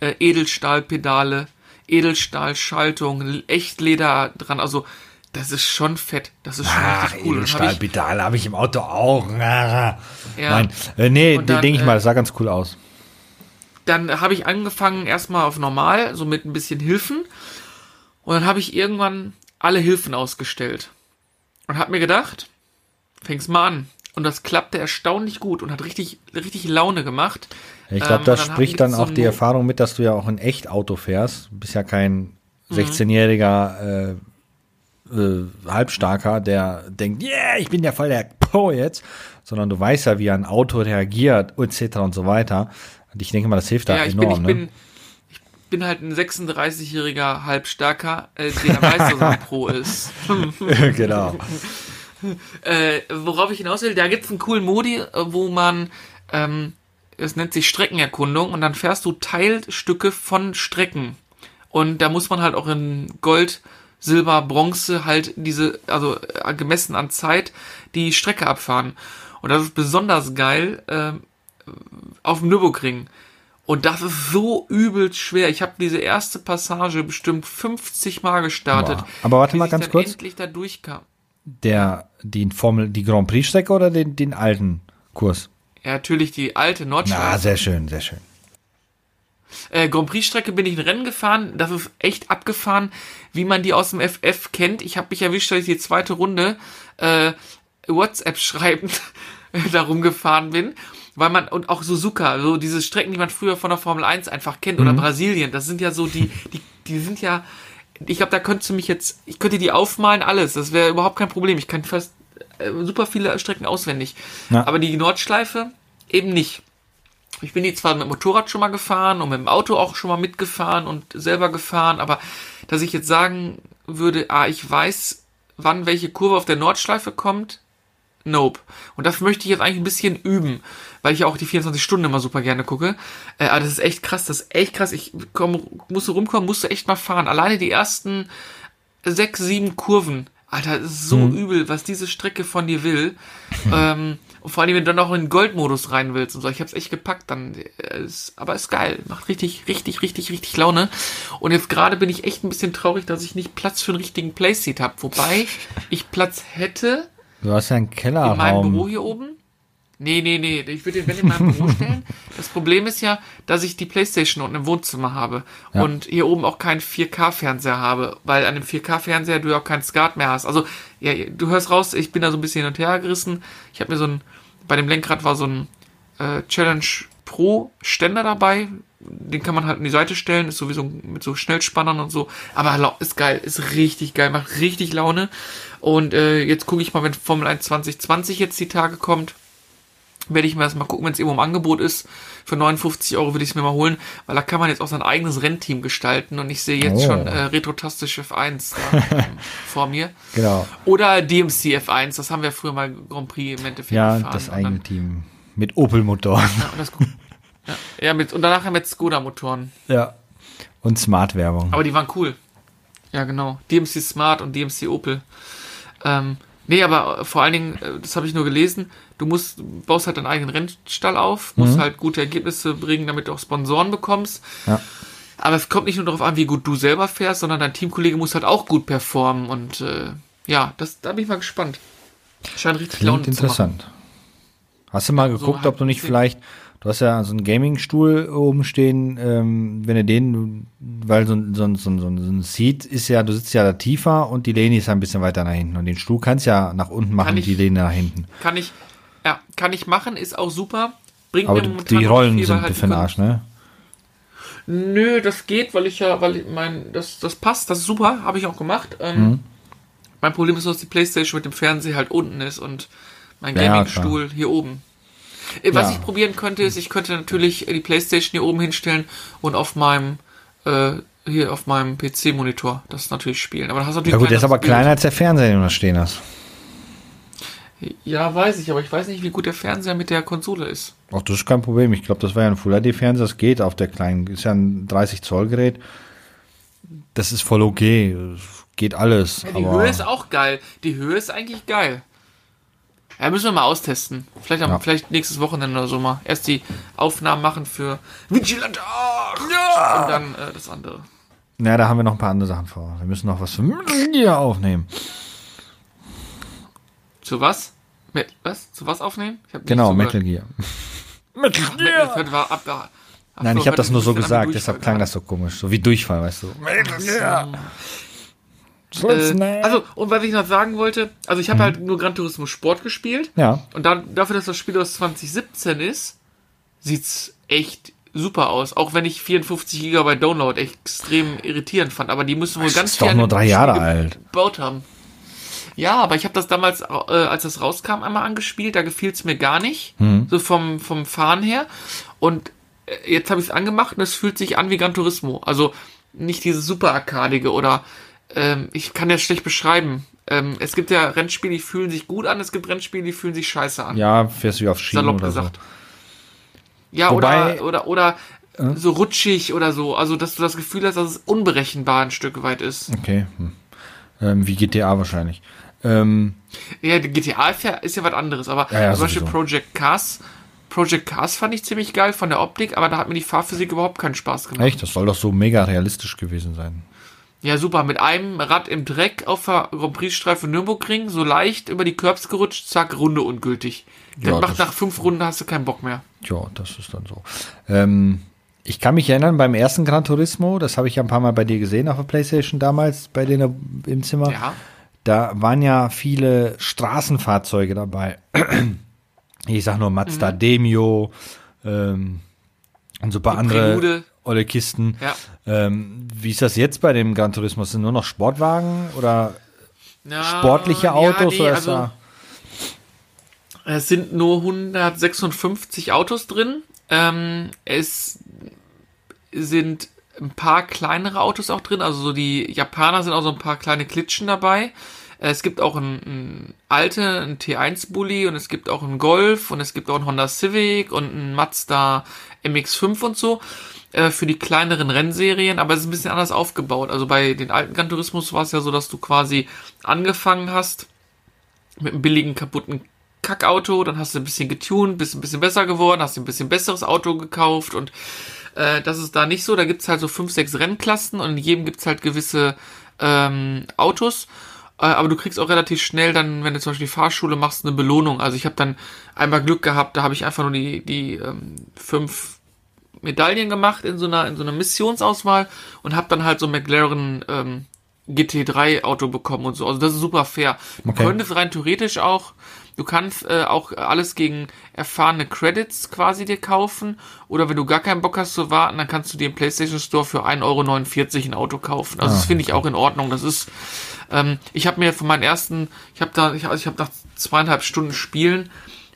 äh, Edelstahlpedale, Edelstahlschaltung, Echtleder dran, also das ist schon fett. Das ist schon Ach, richtig cool. Und dann hab ich, Edelstahlpedale habe ich im Auto auch. Ah. Ja. Nein, äh, nee, denke ich äh, mal, das sah ganz cool aus. dann habe ich angefangen erstmal auf normal, so mit ein bisschen Hilfen. Und dann habe ich irgendwann alle Hilfen ausgestellt. Und habe mir gedacht, fäng's mal an. Und das klappte erstaunlich gut und hat richtig, richtig Laune gemacht. Ich glaube, Ähm, das dann spricht ich dann so auch ein die Erfahrung mit, dass du ja auch ein echt Auto fährst. Du bist ja kein Mhm. 16-jähriger äh, äh, Halbstarker, der denkt, yeah, ich bin ja voll der Pro jetzt, sondern du weißt ja, wie ein Auto reagiert, etc. und so weiter. Und ich denke mal, das hilft da Ja, ich bin, enorm. ich ne? bin, ich bin halt ein 36-jähriger Halbstarker, äh, der weiß, dass er ein Pro ist. genau. Äh, worauf ich hinaus will, da gibt's einen coolen Modi, äh, wo man, ähm, es nennt sich Streckenerkundung und dann fährst du Teilstücke von Strecken. Und da muss man halt auch in Gold, Silber, Bronze halt diese, also äh, gemessen an Zeit, die Strecke abfahren. Und das ist besonders geil ähm, auf dem Nürburgring. Und das ist so übelst schwer. Ich habe diese erste Passage bestimmt 50 Mal gestartet. Boah. Aber warte mal ganz kurz. endlich da durchkam. Der, die Formel, die Grand Prix-Strecke oder den, den alten Kurs? Ja, natürlich die alte Nordschleife. sehr schön, sehr schön. Äh, Grand Prix-Strecke bin ich ein Rennen gefahren. Das ist echt abgefahren, wie man die aus dem FF kennt. Ich habe mich erwischt, dass ich die zweite Runde äh, WhatsApp schreibend darum gefahren bin. Weil man, und auch Suzuka, so diese Strecken, die man früher von der Formel 1 einfach kennt, oder Brasilien, das sind ja so die, die, die sind ja, ich glaube, da könntest du mich jetzt, ich könnte die aufmalen, alles, das wäre überhaupt kein Problem. Ich kann fast äh, super viele Strecken auswendig. Ja. Aber die Nordschleife eben nicht. Ich bin die zwar mit dem Motorrad schon mal gefahren und mit dem Auto auch schon mal mitgefahren und selber gefahren, aber dass ich jetzt sagen würde, ah, ich weiß, wann welche Kurve auf der Nordschleife kommt, nope. Und dafür möchte ich jetzt eigentlich ein bisschen üben, weil ich ja auch die 24 Stunden immer super gerne gucke. Äh, aber das ist echt krass, das ist echt krass. Ich komm, musste rumkommen, musste echt mal fahren. Alleine die ersten sechs, sieben Kurven. Alter, das ist so übel, was diese Strecke von dir will. ähm, und vor allem, wenn du dann auch in den Goldmodus rein willst und so. Ich hab's echt gepackt dann. äh, Ist, aber ist geil. Macht richtig, richtig, richtig, richtig Laune. Und jetzt gerade bin ich echt ein bisschen traurig, dass ich nicht Platz für einen richtigen Playseat habe. Wobei ich Platz hätte Du hast ja einen in meinem Büro Kellerraum. hier oben. Nee, nee, nee. Ich würde den Wenn in meinem Büro stellen. Das Problem ist ja, dass ich die Playstation unten im Wohnzimmer habe. Ja. Und hier oben auch keinen 4K-Fernseher habe. Weil an dem 4K-Fernseher du ja auch keinen Skat mehr hast. Also, ja, du hörst raus, ich bin da so ein bisschen hin und her gerissen. Ich habe mir so ein, bei dem Lenkrad war so ein äh, Challenge Pro Ständer dabei. Den kann man halt in die Seite stellen, ist sowieso mit so Schnellspannern und so. Aber ist geil, ist richtig geil, macht richtig Laune. Und äh, jetzt gucke ich mal, wenn Formel 1 2020 jetzt die Tage kommt, werde ich mir das mal gucken, wenn es irgendwo im Angebot ist. Für 59 Euro würde ich es mir mal holen, weil da kann man jetzt auch sein eigenes Rennteam gestalten und ich sehe jetzt Oh. schon äh, Retrotastisch F1 da, ähm, vor mir. Genau. Oder DMC F1, das haben wir früher mal Grand Prix im Endeffekt Ja, gefahren. das eigene dann- Team. Mit Opel-Motoren. ja, und das, ja, ja, mit, und danach mit Skoda-Motoren. Ja. Und Smart-Werbung. Aber die waren cool. Ja, genau. DMC Smart und DMC Opel. Ähm, Nee, aber äh, vor allen Dingen, äh, das habe ich nur gelesen, du musst, du baust halt deinen eigenen Rennstall auf, musst halt gute Ergebnisse bringen, damit du auch Sponsoren bekommst. Ja. Aber es kommt nicht nur darauf an, wie gut du selber fährst, sondern dein Teamkollege muss halt auch gut performen. Und äh, ja, das, da bin ich mal gespannt. Scheint richtig Laune Klingt zu machen. interessant. Hast du mal So geguckt, halt ob du nicht vielleicht, du hast ja so einen Gaming-Stuhl oben stehen, ähm, wenn du den, weil so ein, so ein, so ein, so ein Seat ist ja, du sitzt ja da tiefer und die Lehne ist ja ein bisschen weiter nach hinten und den Stuhl kannst ja nach unten machen ich- die Lehne nach hinten. Kann ich, ja, kann ich machen, ist auch super. Bringt Aber mir die, Rollen viel, sind halt für den Arsch, ne? Nö, das geht, weil ich ja, weil ich mein, das, das passt, das ist super, habe ich auch gemacht. Ähm, Mhm. Mein Problem ist, dass die Playstation mit dem Fernseher halt unten ist und mein Ja, ja, Gaming-Stuhl hier oben. Äh, Was Ja. ich probieren könnte, ist, ich könnte natürlich die Playstation hier oben hinstellen und auf meinem, äh, hier auf meinem PC-Monitor das natürlich spielen. Aber dann hast du natürlich Ja gut, der ist aber Bild. kleiner als der Fernseher, den du da stehen hast. Ja, weiß ich, aber ich weiß nicht, wie gut der Fernseher mit der Konsole ist. Ach, das ist kein Problem. Ich glaube, das war ja ein Full HD-Fernseher, das geht auf der kleinen, ist ja ein 30 Zoll Gerät. Das ist voll okay, das geht alles. Ja, die Höhe ist auch geil. Die Höhe ist eigentlich geil. Ja, müssen wir mal austesten. Vielleicht, am, Ja. vielleicht nächstes Wochenende oder so mal. Erst die Aufnahmen machen für Vigilante ja! und dann äh, das andere. Ja, da haben wir noch ein paar andere Sachen vor. Wir müssen noch was für aufnehmen. Zu was? Mit, was? Zu was aufnehmen? Ich hab nicht Genau. Metal Gear. Metal Gear. War ab, ab, Nein, ich habe das nur so gesagt, deshalb klang das. das so komisch. So wie Durchfall, weißt du. Metal Gear. Äh, also, und was ich noch sagen wollte, also ich habe halt nur Gran Turismo Sport gespielt. ja, Und dann, dafür, dass das Spiel aus 2017 ist, sieht's echt super aus. Auch wenn ich 54 GB Download extrem irritierend fand. Aber die müssen wohl Das ganz ist doch viel nur an dem drei Jahre alt. gebaut haben. Ja, aber ich habe das damals, äh, als das rauskam, einmal angespielt. Da gefiel's mir gar nicht. Mhm. So vom, vom Fahren her. Und äh, jetzt habe ich es angemacht und es fühlt sich an wie Gran Turismo. Also nicht dieses super arkadige oder ähm, ich kann das schlecht beschreiben. Ähm, es gibt ja Rennspiele, die fühlen sich gut an, es gibt Rennspiele, die fühlen sich scheiße an. ja, fährst du auf Schienen Salopp oder gesagt. so. Ja, Wobei- oder, oder, oder so rutschig oder so. Also, dass du das Gefühl hast, dass es unberechenbar ein Stück weit ist. Okay. Hm. Ähm, wie GTA wahrscheinlich. Ähm, Ja, die GTA ist ja, ist ja was anderes, aber Ja, ja, zum Beispiel sowieso. Project Cars. Project Cars fand ich ziemlich geil von der Optik, aber da hat mir die Fahrphysik überhaupt keinen Spaß gemacht. echt, das soll doch so mega realistisch gewesen sein. Ja, super. Mit einem Rad im Dreck auf der Grand Prix-Streife Nürburgring, so leicht über die Curbs gerutscht, zack, Runde ungültig. Das Ja, macht das- nach fünf Runden hast du keinen Bock mehr. Ja, das ist dann so. Ähm, ich kann mich erinnern, beim ersten Gran Turismo, das habe ich ja ein paar Mal bei dir gesehen auf der Playstation damals, bei denen im Zimmer. Ja. Da waren ja viele Straßenfahrzeuge dabei. Ich sag nur Mazda Mhm. Demio ähm, und so ein paar Die andere Prelude. Olle Kisten. Ja. Ähm, wie ist das jetzt bei dem Gran Turismo? Sind nur noch Sportwagen oder Ja, sportliche Autos? ja, nee, oder ist also, Es sind nur 156 Autos drin. Ähm, es sind ein paar kleinere Autos auch drin. Also so die Japaner sind auch so ein paar kleine Klitschen dabei. Äh, Es gibt auch einen, einen alte, einen T1-Bully und es gibt auch einen Golf und es gibt auch einen Honda Civic und einen Mazda MX-5 und so äh, für die kleineren Rennserien, aber es ist ein bisschen anders aufgebaut. Also bei den alten Gran Turismos war es ja so, dass du quasi angefangen hast mit einem billigen, kaputten Kackauto, dann hast du ein bisschen getuned, bist ein bisschen besser geworden, hast dir ein bisschen besseres Auto gekauft und äh, das ist da nicht so. Da gibt's halt so fünf, sechs Rennklassen und in jedem gibt's halt gewisse ähm, Autos. Äh, aber du kriegst auch relativ schnell dann, wenn du zum Beispiel die Fahrschule machst, eine Belohnung. Also ich habe dann einmal Glück gehabt, da habe ich einfach nur die, die ähm, fünf Medaillen gemacht in so einer, in so einer Missionsauswahl und habe dann halt so McLaren ähm, GT3 Auto bekommen und so. Also das ist super fair. Du Okay. könntest rein theoretisch auch, du kannst äh, auch alles gegen erfahrene Credits quasi dir kaufen. Oder wenn du gar keinen Bock hast zu warten, dann kannst du dir im PlayStation Store für 1,49 Euro ein Auto kaufen. Also das finde ich auch in Ordnung. Das ist, ähm, ich habe mir von meinen ersten, ich habe da, ich, also ich habe nach zweieinhalb Stunden Spielen,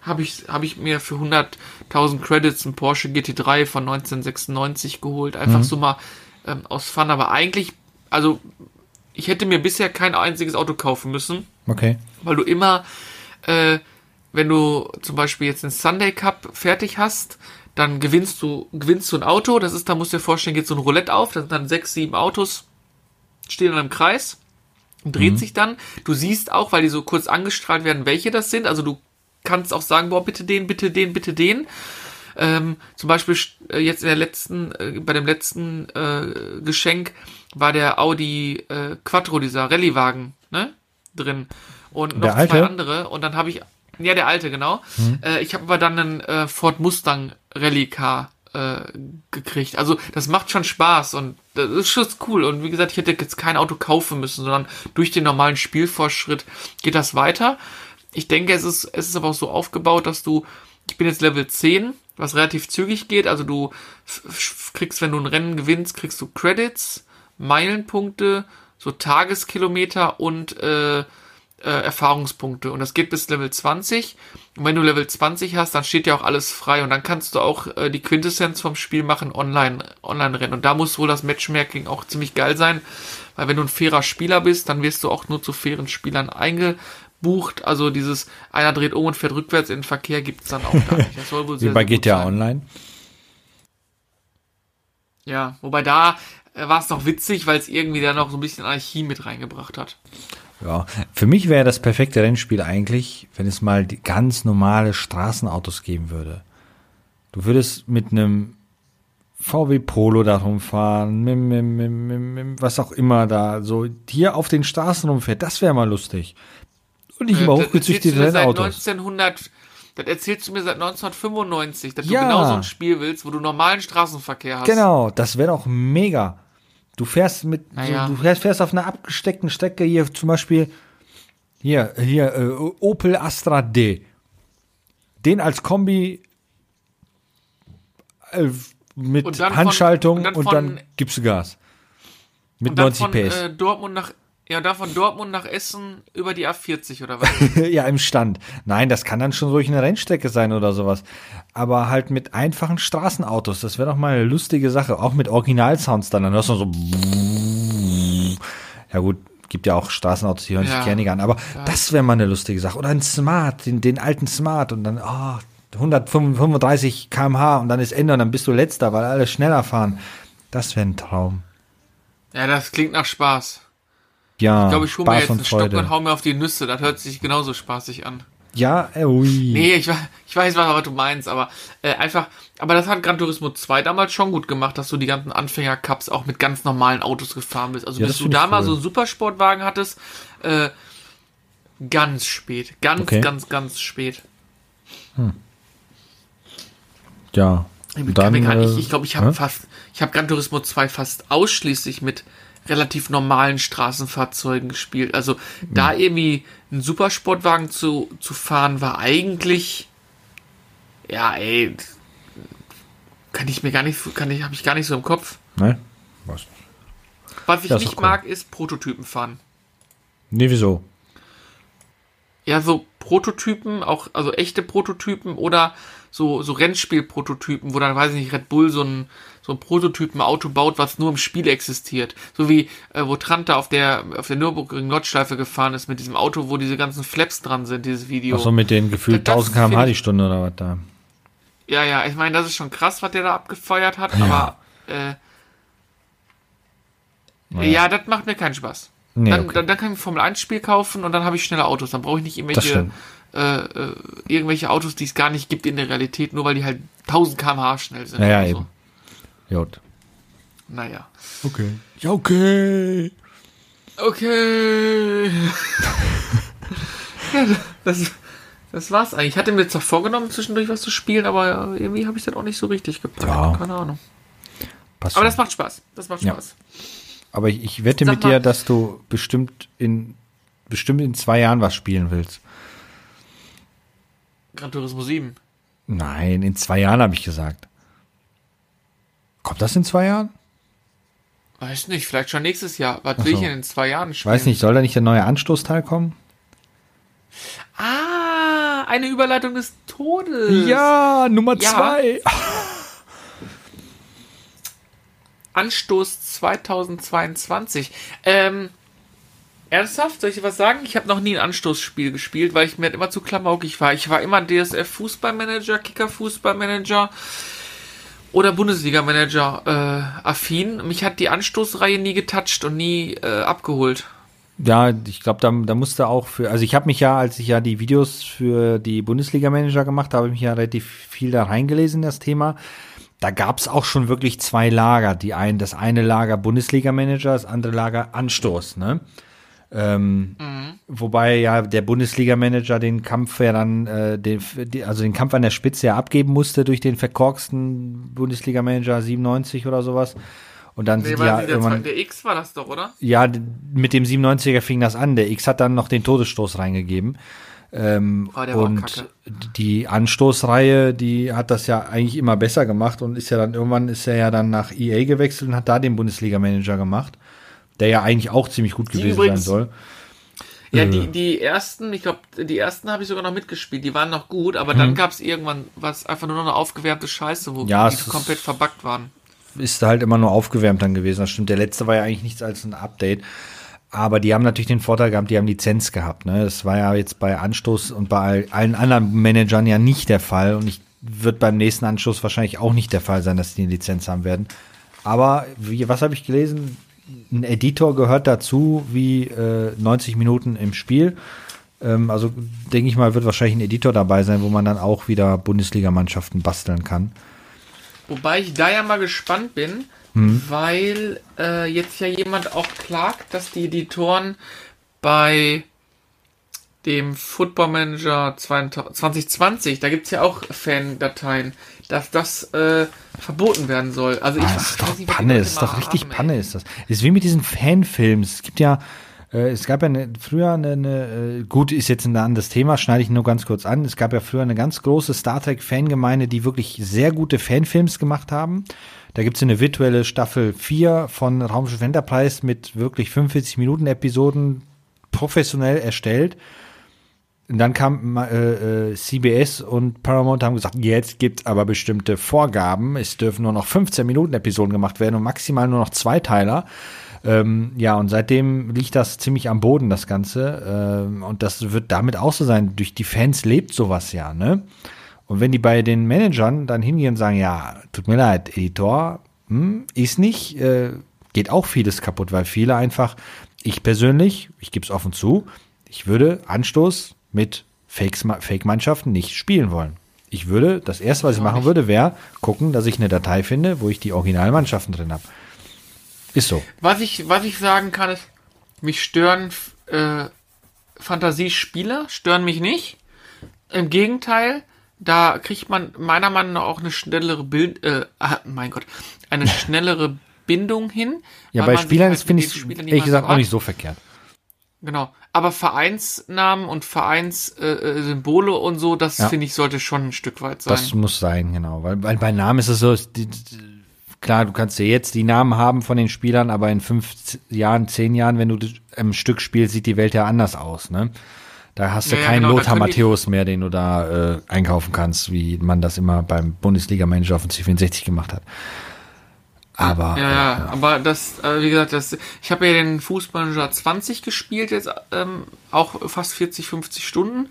habe ich, habe ich mir für 100.000 Credits einen Porsche GT3 von 1996 geholt. Einfach so mal ähm, aus Fun. Aber eigentlich, also ich hätte mir bisher kein einziges Auto kaufen müssen, okay. weil du immer, äh, wenn du zum Beispiel jetzt den Sunday Cup fertig hast, dann gewinnst du, gewinnst du ein Auto. Das ist, da musst du dir vorstellen, geht so ein Roulette auf. Da sind dann sechs, sieben Autos, stehen dann im Kreis. und dreht sich dann. Du siehst auch, weil die so kurz angestrahlt werden, welche das sind. Also du kannst auch sagen, boah, bitte den, bitte den, bitte den. Ähm, zum Beispiel äh, jetzt in der letzten, äh, bei dem letzten äh, Geschenk war der Audi äh, Quattro, dieser Rallye-Wagen, ne? Drin. Und noch Der zwei alte? andere. Und dann habe ich, ja, der alte, genau. Äh, ich habe aber dann einen äh, Ford Mustang Rallye Car äh, gekriegt. Also das macht schon Spaß und das ist schon cool. Und wie gesagt, ich hätte jetzt kein Auto kaufen müssen, sondern durch den normalen Spielfortschritt geht das weiter. Ich denke, es ist, es ist aber auch so aufgebaut, dass du, ich bin jetzt Level 10, was relativ zügig geht. Also du kriegst, wenn du ein Rennen gewinnst, kriegst du Credits, Meilenpunkte, so Tageskilometer und äh, äh, Erfahrungspunkte. Und das geht bis Level 20. Und wenn du Level 20 hast, dann steht ja auch alles frei. Und dann kannst du auch äh, die Quintessenz vom Spiel machen, online, online rennen. Und da muss wohl das Matchmaking auch ziemlich geil sein. Weil wenn du ein fairer Spieler bist, dann wirst du auch nur zu fairen Spielern eingebucht. Also dieses, einer dreht um und fährt rückwärts in den Verkehr, gibt's dann auch da nicht. Das soll wohl Wie sehr, bei sehr GTA sein. Online. Ja, wobei da äh, war es noch witzig, weil es irgendwie da noch so ein bisschen Anarchie mit reingebracht hat. Ja, für mich wäre das perfekte Rennspiel eigentlich, wenn es mal die ganz normale Straßenautos geben würde. Du würdest mit einem VW Polo da rumfahren, mit, mit, mit, mit, was auch immer da, so hier auf den Straßen rumfährt, das wäre mal lustig. Und nicht immer Äh, das du mir seit Rennautos. 1900, das erzählst du mir seit 1995, dass Ja. du genau so ein Spiel willst, wo du normalen Straßenverkehr hast. Genau, das wäre doch mega. Du fährst mit, Naja. du fährst, fährst auf einer abgesteckten Strecke hier zum Beispiel hier hier äh, Opel Astra D. Den als Kombi äh, mit Und dann von- Handschaltung und dann und dann, von- gibst du Gas. Mit Und dann 90 von PS. äh, Dortmund nach ja, da von Dortmund nach Essen über die A40 oder was? ja, im Stand. Nein, das kann dann schon durch eine Rennstrecke sein oder sowas. Aber halt mit einfachen Straßenautos. Das wäre doch mal eine lustige Sache. Auch mit Originalsounds dann. Dann hörst du so. Ja gut, gibt ja auch Straßenautos, die hören sich Ja. kernig an. Aber das wäre mal eine lustige Sache. Oder ein Smart, den, den alten Smart. Und dann, oh, 135 kmh und dann ist Ende und dann bist du letzter, weil alle schneller fahren. Das wäre ein Traum. ja, das klingt nach Spaß. Ja, Ich glaube, ich hole mir jetzt einen Stock Freude. und hau mir auf die Nüsse. Das hört sich genauso spaßig an. Ja, äh, ui. Nee, ich, ich weiß, was, was du meinst, aber äh, einfach, aber das hat Gran Turismo 2 damals schon gut gemacht, dass du die ganzen Anfänger-Cups auch mit ganz normalen Autos gefahren bist. Also Ja, bis du da mal cool. so einen Supersportwagen hattest, äh, ganz spät. Ganz, Okay. ganz, ganz spät. Ja. Ich glaube, dann, ich, äh, ich, glaub, ich habe hä? fast, ich habe Gran Turismo 2 fast ausschließlich mit relativ normalen Straßenfahrzeugen gespielt. Also da Hm. irgendwie einen Supersportwagen zu, zu fahren, war eigentlich, ja, ey, kann ich mir gar nicht, kann ich, habe ich gar nicht so im Kopf. Ne? Was? Was ich nicht cool. mag, ist Prototypen fahren. Nee, wieso? Ja, so Prototypen, auch, also echte Prototypen oder so, so Rennspiel-Prototypen, wo dann, weiß ich nicht, Red Bull so ein, so ein Prototypen-Auto baut, was nur im Spiel existiert. So wie, äh, wo Tranta auf der, auf der Nürburgring Nordschleife gefahren ist mit diesem Auto, wo diese ganzen Flaps dran sind, dieses Video. Ach so, mit den gefühlt Das 1000 km/h die Stunde oder was da. Ja, ja, ich meine, das ist schon krass, was der da abgefeuert hat, aber, äh, Naja. ja, das macht mir keinen Spaß. Nee, dann, okay. dann, dann kann ich ein Formel 1 Spiel kaufen und dann habe ich schnelle Autos. Dann brauche ich nicht irgendwelche, äh, äh, irgendwelche Autos, die es gar nicht gibt in der Realität, nur weil die halt 1000 km/h schnell sind. Naja, oder eben. Gut. Naja. Okay. Ja, okay. Okay. ja, das, das war's eigentlich. Ich hatte mir jetzt noch vorgenommen, zwischendurch was zu spielen, aber irgendwie habe ich das auch nicht so richtig gepackt. Ja. Keine Ahnung. Passt Aber schon. das macht Spaß. Das macht Ja. Spaß. Aber ich, ich wette Sag mit mal- dir, dass du bestimmt in bestimmt in zwei Jahren was spielen willst. Gran Turismo 7. Nein, in zwei Jahren habe ich gesagt. Kommt das in zwei Jahren? Weiß nicht, vielleicht schon nächstes Jahr. Was Ach will ich so. denn in zwei Jahren Ich spielen? weiß nicht, soll da nicht der neue Anstoßteil kommen? Ah, eine Überleitung des Todes. Ja, Nummer Ja. zwei. Anstoß 2022. Ähm, ernsthaft, soll ich dir was sagen? Ich habe noch nie ein Anstoßspiel gespielt, weil ich mir immer zu klamaukig war. Ich war immer DSF Fußballmanager, Kicker Fußballmanager oder Bundesliga Manager äh, affin. Mich hat die Anstoßreihe nie getoucht und nie äh, abgeholt. Ja, ich glaube, da, da musste auch für, also ich habe mich ja, als ich ja die Videos für die Bundesliga-Manager gemacht habe, habe ich mich ja relativ viel da reingelesen, das Thema. Da gab es auch schon wirklich zwei Lager. Die ein, das eine Lager Bundesliga-Manager, das andere Lager Anstoß, ne? Ähm, mhm. Wobei ja der Bundesliga-Manager den Kampf ja dann, äh, den, also den Kampf an der Spitze ja abgeben musste durch den verkorksten Bundesliga-Manager 97 oder sowas. Und dann nee, sind ja der, irgendwann, der X war das doch, oder? Ja, mit dem 97er fing das an. Der X hat dann noch den Todesstoß reingegeben. Ähm, oh, und die Anstoßreihe, die hat das ja eigentlich immer besser gemacht und ist ja dann irgendwann ist er ja dann nach EA gewechselt und hat da den Bundesliga-Manager gemacht, der ja eigentlich auch ziemlich gut gewesen übrigens, sein soll. Ja, äh. die, die ersten, ich glaube, die ersten habe ich sogar noch mitgespielt, die waren noch gut, aber dann mhm. gab es irgendwann was einfach nur noch eine aufgewärmte Scheiße, wo ja, die komplett verbuggt waren ist halt immer nur aufgewärmt dann gewesen. Das stimmt. Der letzte war ja eigentlich nichts als ein Update. Aber die haben natürlich den Vorteil gehabt, die haben Lizenz gehabt. Ne? Das war ja jetzt bei Anstoß und bei allen anderen Managern ja nicht der Fall. Und ich wird beim nächsten Anstoß wahrscheinlich auch nicht der Fall sein, dass die eine Lizenz haben werden. Aber wie, was habe ich gelesen? Ein Editor gehört dazu wie äh, 90 Minuten im Spiel. Ähm, also denke ich mal, wird wahrscheinlich ein Editor dabei sein, wo man dann auch wieder Bundesligamannschaften basteln kann. Wobei ich da ja mal gespannt bin, hm. weil äh, jetzt ja jemand auch klagt, dass die Editoren bei dem Football Manager 2020, da gibt es ja auch Fan-Dateien, dass das äh, verboten werden soll. Also ich ah, das ist doch nicht, Panne, ist doch richtig haben, Panne ist das. Ist wie mit diesen Fanfilms. Es gibt ja äh, es gab ja eine, früher eine, eine, äh, gut, ist jetzt ein anderes Thema, schneide ich nur ganz kurz an. Es gab ja früher eine ganz große Star Trek-Fangemeinde, die wirklich sehr gute Fanfilms gemacht haben. Da gibt es eine virtuelle Staffel 4 von Raumschiff Enterprise mit wirklich 45 Minuten Episoden professionell erstellt. Und dann kam äh, äh, CBS und Paramount haben gesagt, jetzt gibt aber bestimmte Vorgaben. Es dürfen nur noch 15 Minuten Episoden gemacht werden und maximal nur noch Zweiteiler. Ähm, ja, und seitdem liegt das ziemlich am Boden, das Ganze. Ähm, und das wird damit auch so sein. Durch die Fans lebt sowas ja, ne? Und wenn die bei den Managern dann hingehen und sagen, ja, tut mir leid, Editor, hm, ist nicht, äh, geht auch vieles kaputt, weil viele einfach, ich persönlich, ich gebe es offen zu, ich würde Anstoß mit Fake-Mannschaften nicht spielen wollen. Ich würde, das erste, was ich machen würde, wäre gucken, dass ich eine Datei finde, wo ich die Originalmannschaften drin habe. Ist so. Was ich, was ich sagen kann, ist, mich stören äh, Fantasiespieler, stören mich nicht. Im Gegenteil, da kriegt man meiner Meinung nach auch eine schnellere Bild, äh, ah, mein Gott, eine schnellere Bindung hin. Ja, bei Spielern halt finde ich ehrlich gesagt auch nicht so verkehrt. Genau. Aber Vereinsnamen und Vereinssymbole äh, äh und so, das ja. finde ich sollte schon ein Stück weit sein. Das muss sein, genau. Weil, weil bei Namen ist es so, die, die, klar, du kannst ja jetzt die Namen haben von den Spielern, aber in fünf Jahren, zehn Jahren, wenn du im Stück spielst, sieht die Welt ja anders aus, ne? Da hast du ja, keinen genau, Lothar Matthäus mehr, den du da äh, einkaufen kannst, wie man das immer beim Bundesliga-Manager auf dem C64 gemacht hat. Aber. Ja, ja, äh, aber das, äh, wie gesagt, das, ich habe ja den Fußballmanager 20 gespielt, jetzt ähm, auch fast 40, 50 Stunden.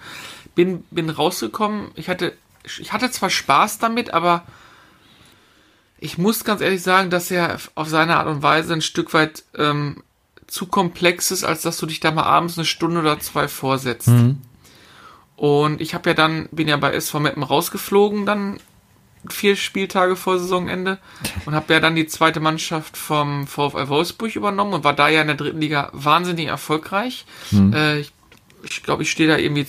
Bin, bin rausgekommen. Ich hatte, ich hatte zwar Spaß damit, aber ich muss ganz ehrlich sagen, dass er auf seine Art und Weise ein Stück weit ähm, zu komplex ist, als dass du dich da mal abends eine Stunde oder zwei vorsetzt. Mhm. Und ich habe ja dann, bin ja bei SV Meppen rausgeflogen, dann vier Spieltage vor Saisonende und habe ja dann die zweite Mannschaft vom VfL Wolfsburg übernommen und war da ja in der dritten Liga wahnsinnig erfolgreich. Mhm. Äh, ich glaube, ich, glaub, ich stehe da irgendwie,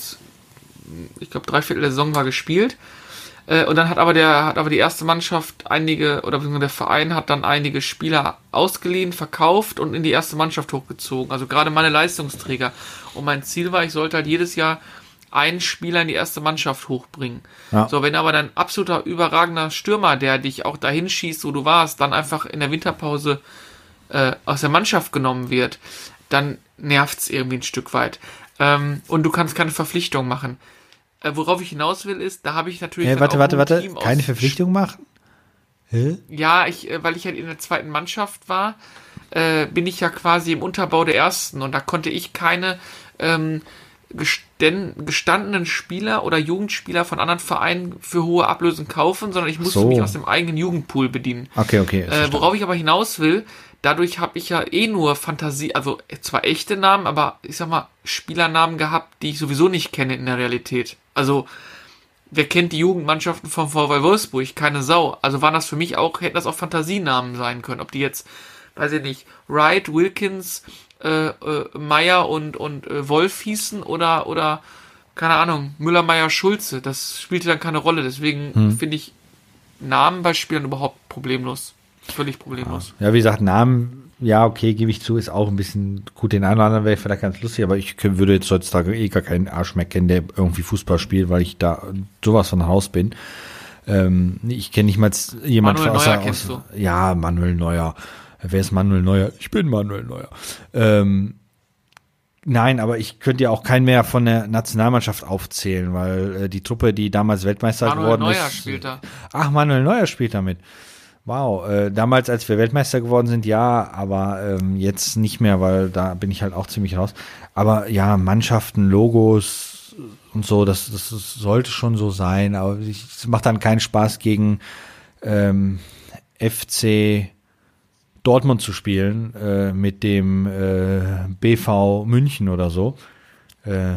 ich glaube, drei Viertel der Saison war gespielt äh, und dann hat aber der, hat aber die erste Mannschaft einige, oder der Verein hat dann einige Spieler ausgeliehen, verkauft und in die erste Mannschaft hochgezogen. Also gerade meine Leistungsträger. Und mein Ziel war, ich sollte halt jedes Jahr einen Spieler in die erste Mannschaft hochbringen. Ja. So, wenn aber dein absoluter überragender Stürmer, der dich auch dahin schießt, wo du warst, dann einfach in der Winterpause äh, aus der Mannschaft genommen wird, dann nervt's irgendwie ein Stück weit. Ähm, und du kannst keine Verpflichtung machen. Äh, worauf ich hinaus will, ist, da habe ich natürlich. Hey, warte, warte, warte. Keine Verpflichtung machen? Hä? Ja, ich, äh, weil ich halt in der zweiten Mannschaft war, äh, bin ich ja quasi im Unterbau der ersten und da konnte ich keine ähm, gestandenen Spieler oder Jugendspieler von anderen Vereinen für hohe Ablösen kaufen, sondern ich musste So. mich aus dem eigenen Jugendpool bedienen. Okay, okay. Äh, worauf ich aber hinaus will, dadurch habe ich ja eh nur Fantasie, also zwar echte Namen, aber ich sag mal Spielernamen gehabt, die ich sowieso nicht kenne in der Realität. Also wer kennt die Jugendmannschaften von VW Wolfsburg? Keine Sau. Also waren das für mich auch, hätten das auch Fantasienamen sein können. Ob die jetzt, weiß ich nicht, Wright, Wilkins, äh, äh, Meyer und, und äh, Wolf hießen oder, oder, keine Ahnung, Müller, Meyer, Schulze. Das spielte dann keine Rolle. Deswegen finde ich Namen bei Spielern überhaupt problemlos. Völlig problemlos. Ja, wie gesagt, Namen, ja, okay, gebe ich zu, ist auch ein bisschen gut. Den einen oder anderen wäre vielleicht ganz lustig, aber ich würde jetzt heutzutage eh gar keinen Arsch mehr kennen, der irgendwie Fußball spielt, weil ich da sowas von Haus bin. Ähm, ich kenne nicht mal jemand Manuel Neuer kennst außer ja, Manuel Neuer. Wer ist Manuel Neuer? Ich bin Manuel Neuer. Ähm, Nein, aber ich könnte ja auch keinen mehr von der Nationalmannschaft aufzählen, weil äh, die Truppe, die damals Weltmeister Manuel geworden Neuer ist. spielt da. Ach, Manuel Neuer spielt damit. Wow, äh, damals, als wir Weltmeister geworden sind, ja, aber ähm, jetzt nicht mehr, weil da bin ich halt auch ziemlich raus. Aber ja, Mannschaften, Logos und so, das, das sollte schon so sein, aber es macht dann keinen Spaß gegen ähm, FC Dortmund zu spielen äh, mit dem äh, BV München oder so. Äh,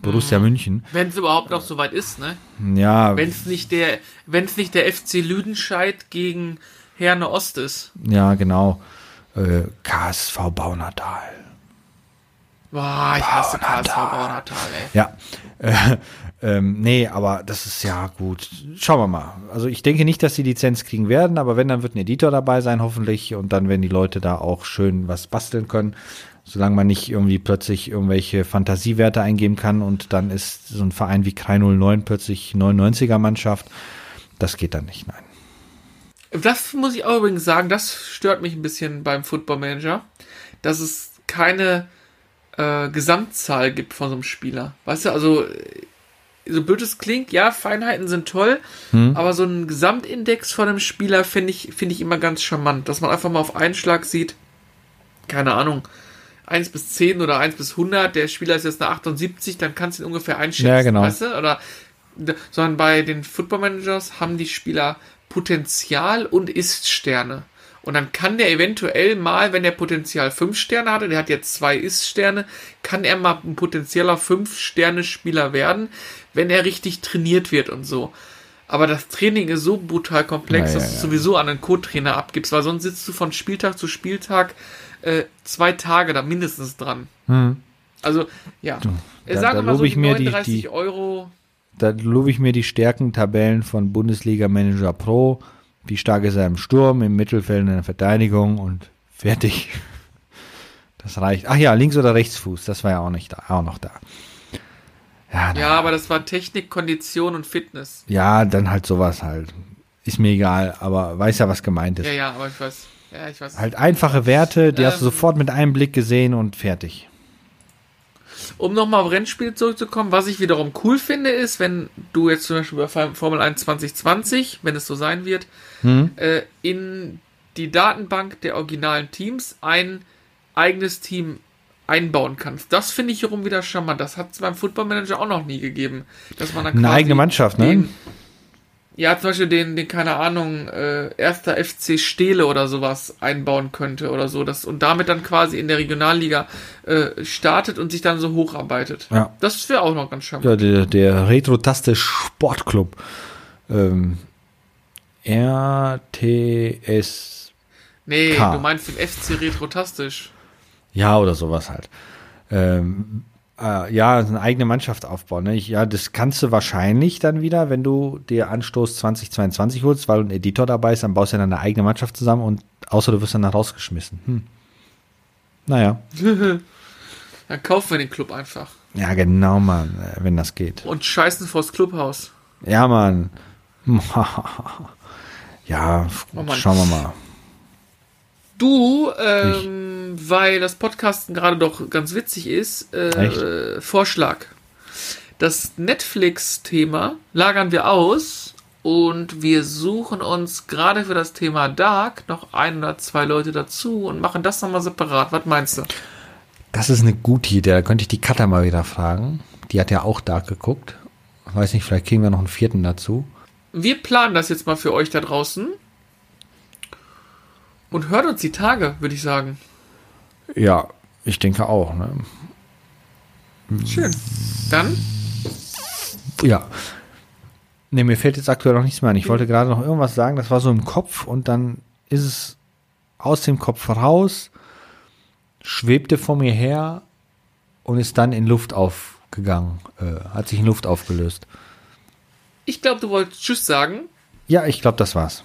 Borussia München. Wenn es überhaupt noch so weit ist, ne? Ja, Wenn es nicht der, wenn es nicht der FC Lüdenscheid gegen Herne Ost ist. ja, genau. Äh, KSV Baunatal. Boah, ich hasse Baunatal, ey. Ja. Äh, ähm, nee, aber das ist ja gut. Schauen wir mal. Also ich denke nicht, dass sie Lizenz kriegen werden, aber wenn, dann wird ein Editor dabei sein, hoffentlich. Und dann werden die Leute da auch schön was basteln können. Solange man nicht irgendwie plötzlich irgendwelche Fantasiewerte eingeben kann und dann ist so ein Verein wie Krei 09 plötzlich 99er Mannschaft. Das geht dann nicht, nein. Das muss ich auch übrigens sagen, das stört mich ein bisschen beim Football Manager, dass es keine äh, Gesamtzahl gibt von so einem Spieler. Weißt du, also so blöd es klingt, ja, Feinheiten sind toll, aber so ein Gesamtindex von einem Spieler finde ich, finde ich immer ganz charmant, dass man einfach mal auf einen Schlag sieht, keine Ahnung, 1 bis 10 oder 1 bis 100, der Spieler ist jetzt eine 78, dann kannst du ihn ungefähr einschätzen, Ja, genau. weißt du? Oder, sondern bei den Football Managers haben die Spieler Potenzial und Ist-Sterne. Und dann kann der eventuell mal, wenn der Potenzial 5 Sterne hatte, der hat jetzt zwei Ist-Sterne, kann er mal ein potenzieller 5-Sterne-Spieler werden, wenn er richtig trainiert wird und so. Aber das Training ist so brutal komplex, Ja, ja, dass du ja. sowieso an einen Co-Trainer abgibst, weil sonst sitzt du von Spieltag zu Spieltag äh, zwei Tage da mindestens dran. Also, ja. Da- Sagen wir mal so ich mir die- 39 die- Euro. Da lobe ich mir die Stärkentabellen von Bundesliga Manager Pro. Wie stark ist er im Sturm, im Mittelfeld, in der Verteidigung und fertig. Das reicht. Ach ja, links oder Rechtsfuß, das war ja auch nicht da, auch noch da. Ja, Ja, aber das war Technik, Kondition und Fitness. ja, dann halt sowas halt. Ist mir egal, aber weiß ja, was gemeint ist. Ja, ja, aber ich weiß. Ja, ich weiß. Halt einfache Werte, die hast du Ähm. sofort mit einem Blick gesehen und fertig. Um nochmal auf Rennspiel zurückzukommen, was ich wiederum cool finde, ist, wenn du jetzt zum Beispiel bei Formel 1 2020, wenn es so sein wird, äh, in die Datenbank der originalen Teams ein eigenes Team einbauen kannst. Das finde ich wiederum wieder charmant. Das hat es beim Football Manager auch noch nie gegeben. Dass man dann Eine eigene Mannschaft, ne? Ja, zum Beispiel den, den, keine Ahnung, äh, erster FC Steele oder sowas einbauen könnte oder so. Das, und damit dann quasi in der Regionalliga äh, startet und sich dann so hocharbeitet. Ja. Das wäre auch noch ganz charmant. Ja, der, der Retro-Taste Sportclub. Ähm, RTS. Nee, K. du meinst den FC Retrotastisch. Ja, oder sowas halt. Ähm, äh, ja, eine eigene Mannschaft aufbauen. Ne? Ich, ja, das kannst du wahrscheinlich dann wieder, wenn du dir Anstoß 2022 holst, weil ein Editor dabei ist, dann baust du ja deine eigene Mannschaft zusammen und außer du wirst dann rausgeschmissen. Hm. Naja. Dann kaufen wir den Club einfach. Ja, genau, Mann, äh, wenn das geht. Und scheißen vors Clubhaus. Ja, Mann. ja, Oh Mann. schauen wir mal. Du, ähm, weil das Podcasten gerade doch ganz witzig ist, äh, Vorschlag. Das Netflix-Thema lagern wir aus und wir suchen uns gerade für das Thema Dark noch ein oder zwei Leute dazu und machen das nochmal separat. Was meinst du? Das ist eine gute Idee. Da könnte ich die Cutter mal wieder fragen. Die hat ja auch Dark geguckt. Weiß nicht, vielleicht kriegen wir noch einen vierten dazu. Wir planen das jetzt mal für euch da draußen. Und hört uns die Tage, würde ich sagen. Ja, ich denke auch. Ne? Schön. Dann? Ja. Ne, mir fällt jetzt aktuell noch nichts mehr ein. Ich wollte gerade noch irgendwas sagen, das war so im Kopf und dann ist es aus dem Kopf raus, schwebte vor mir her und ist dann in Luft aufgegangen, äh, hat sich in Luft aufgelöst. Ich glaube, du wolltest Tschüss sagen. Ja, ich glaube, das war's.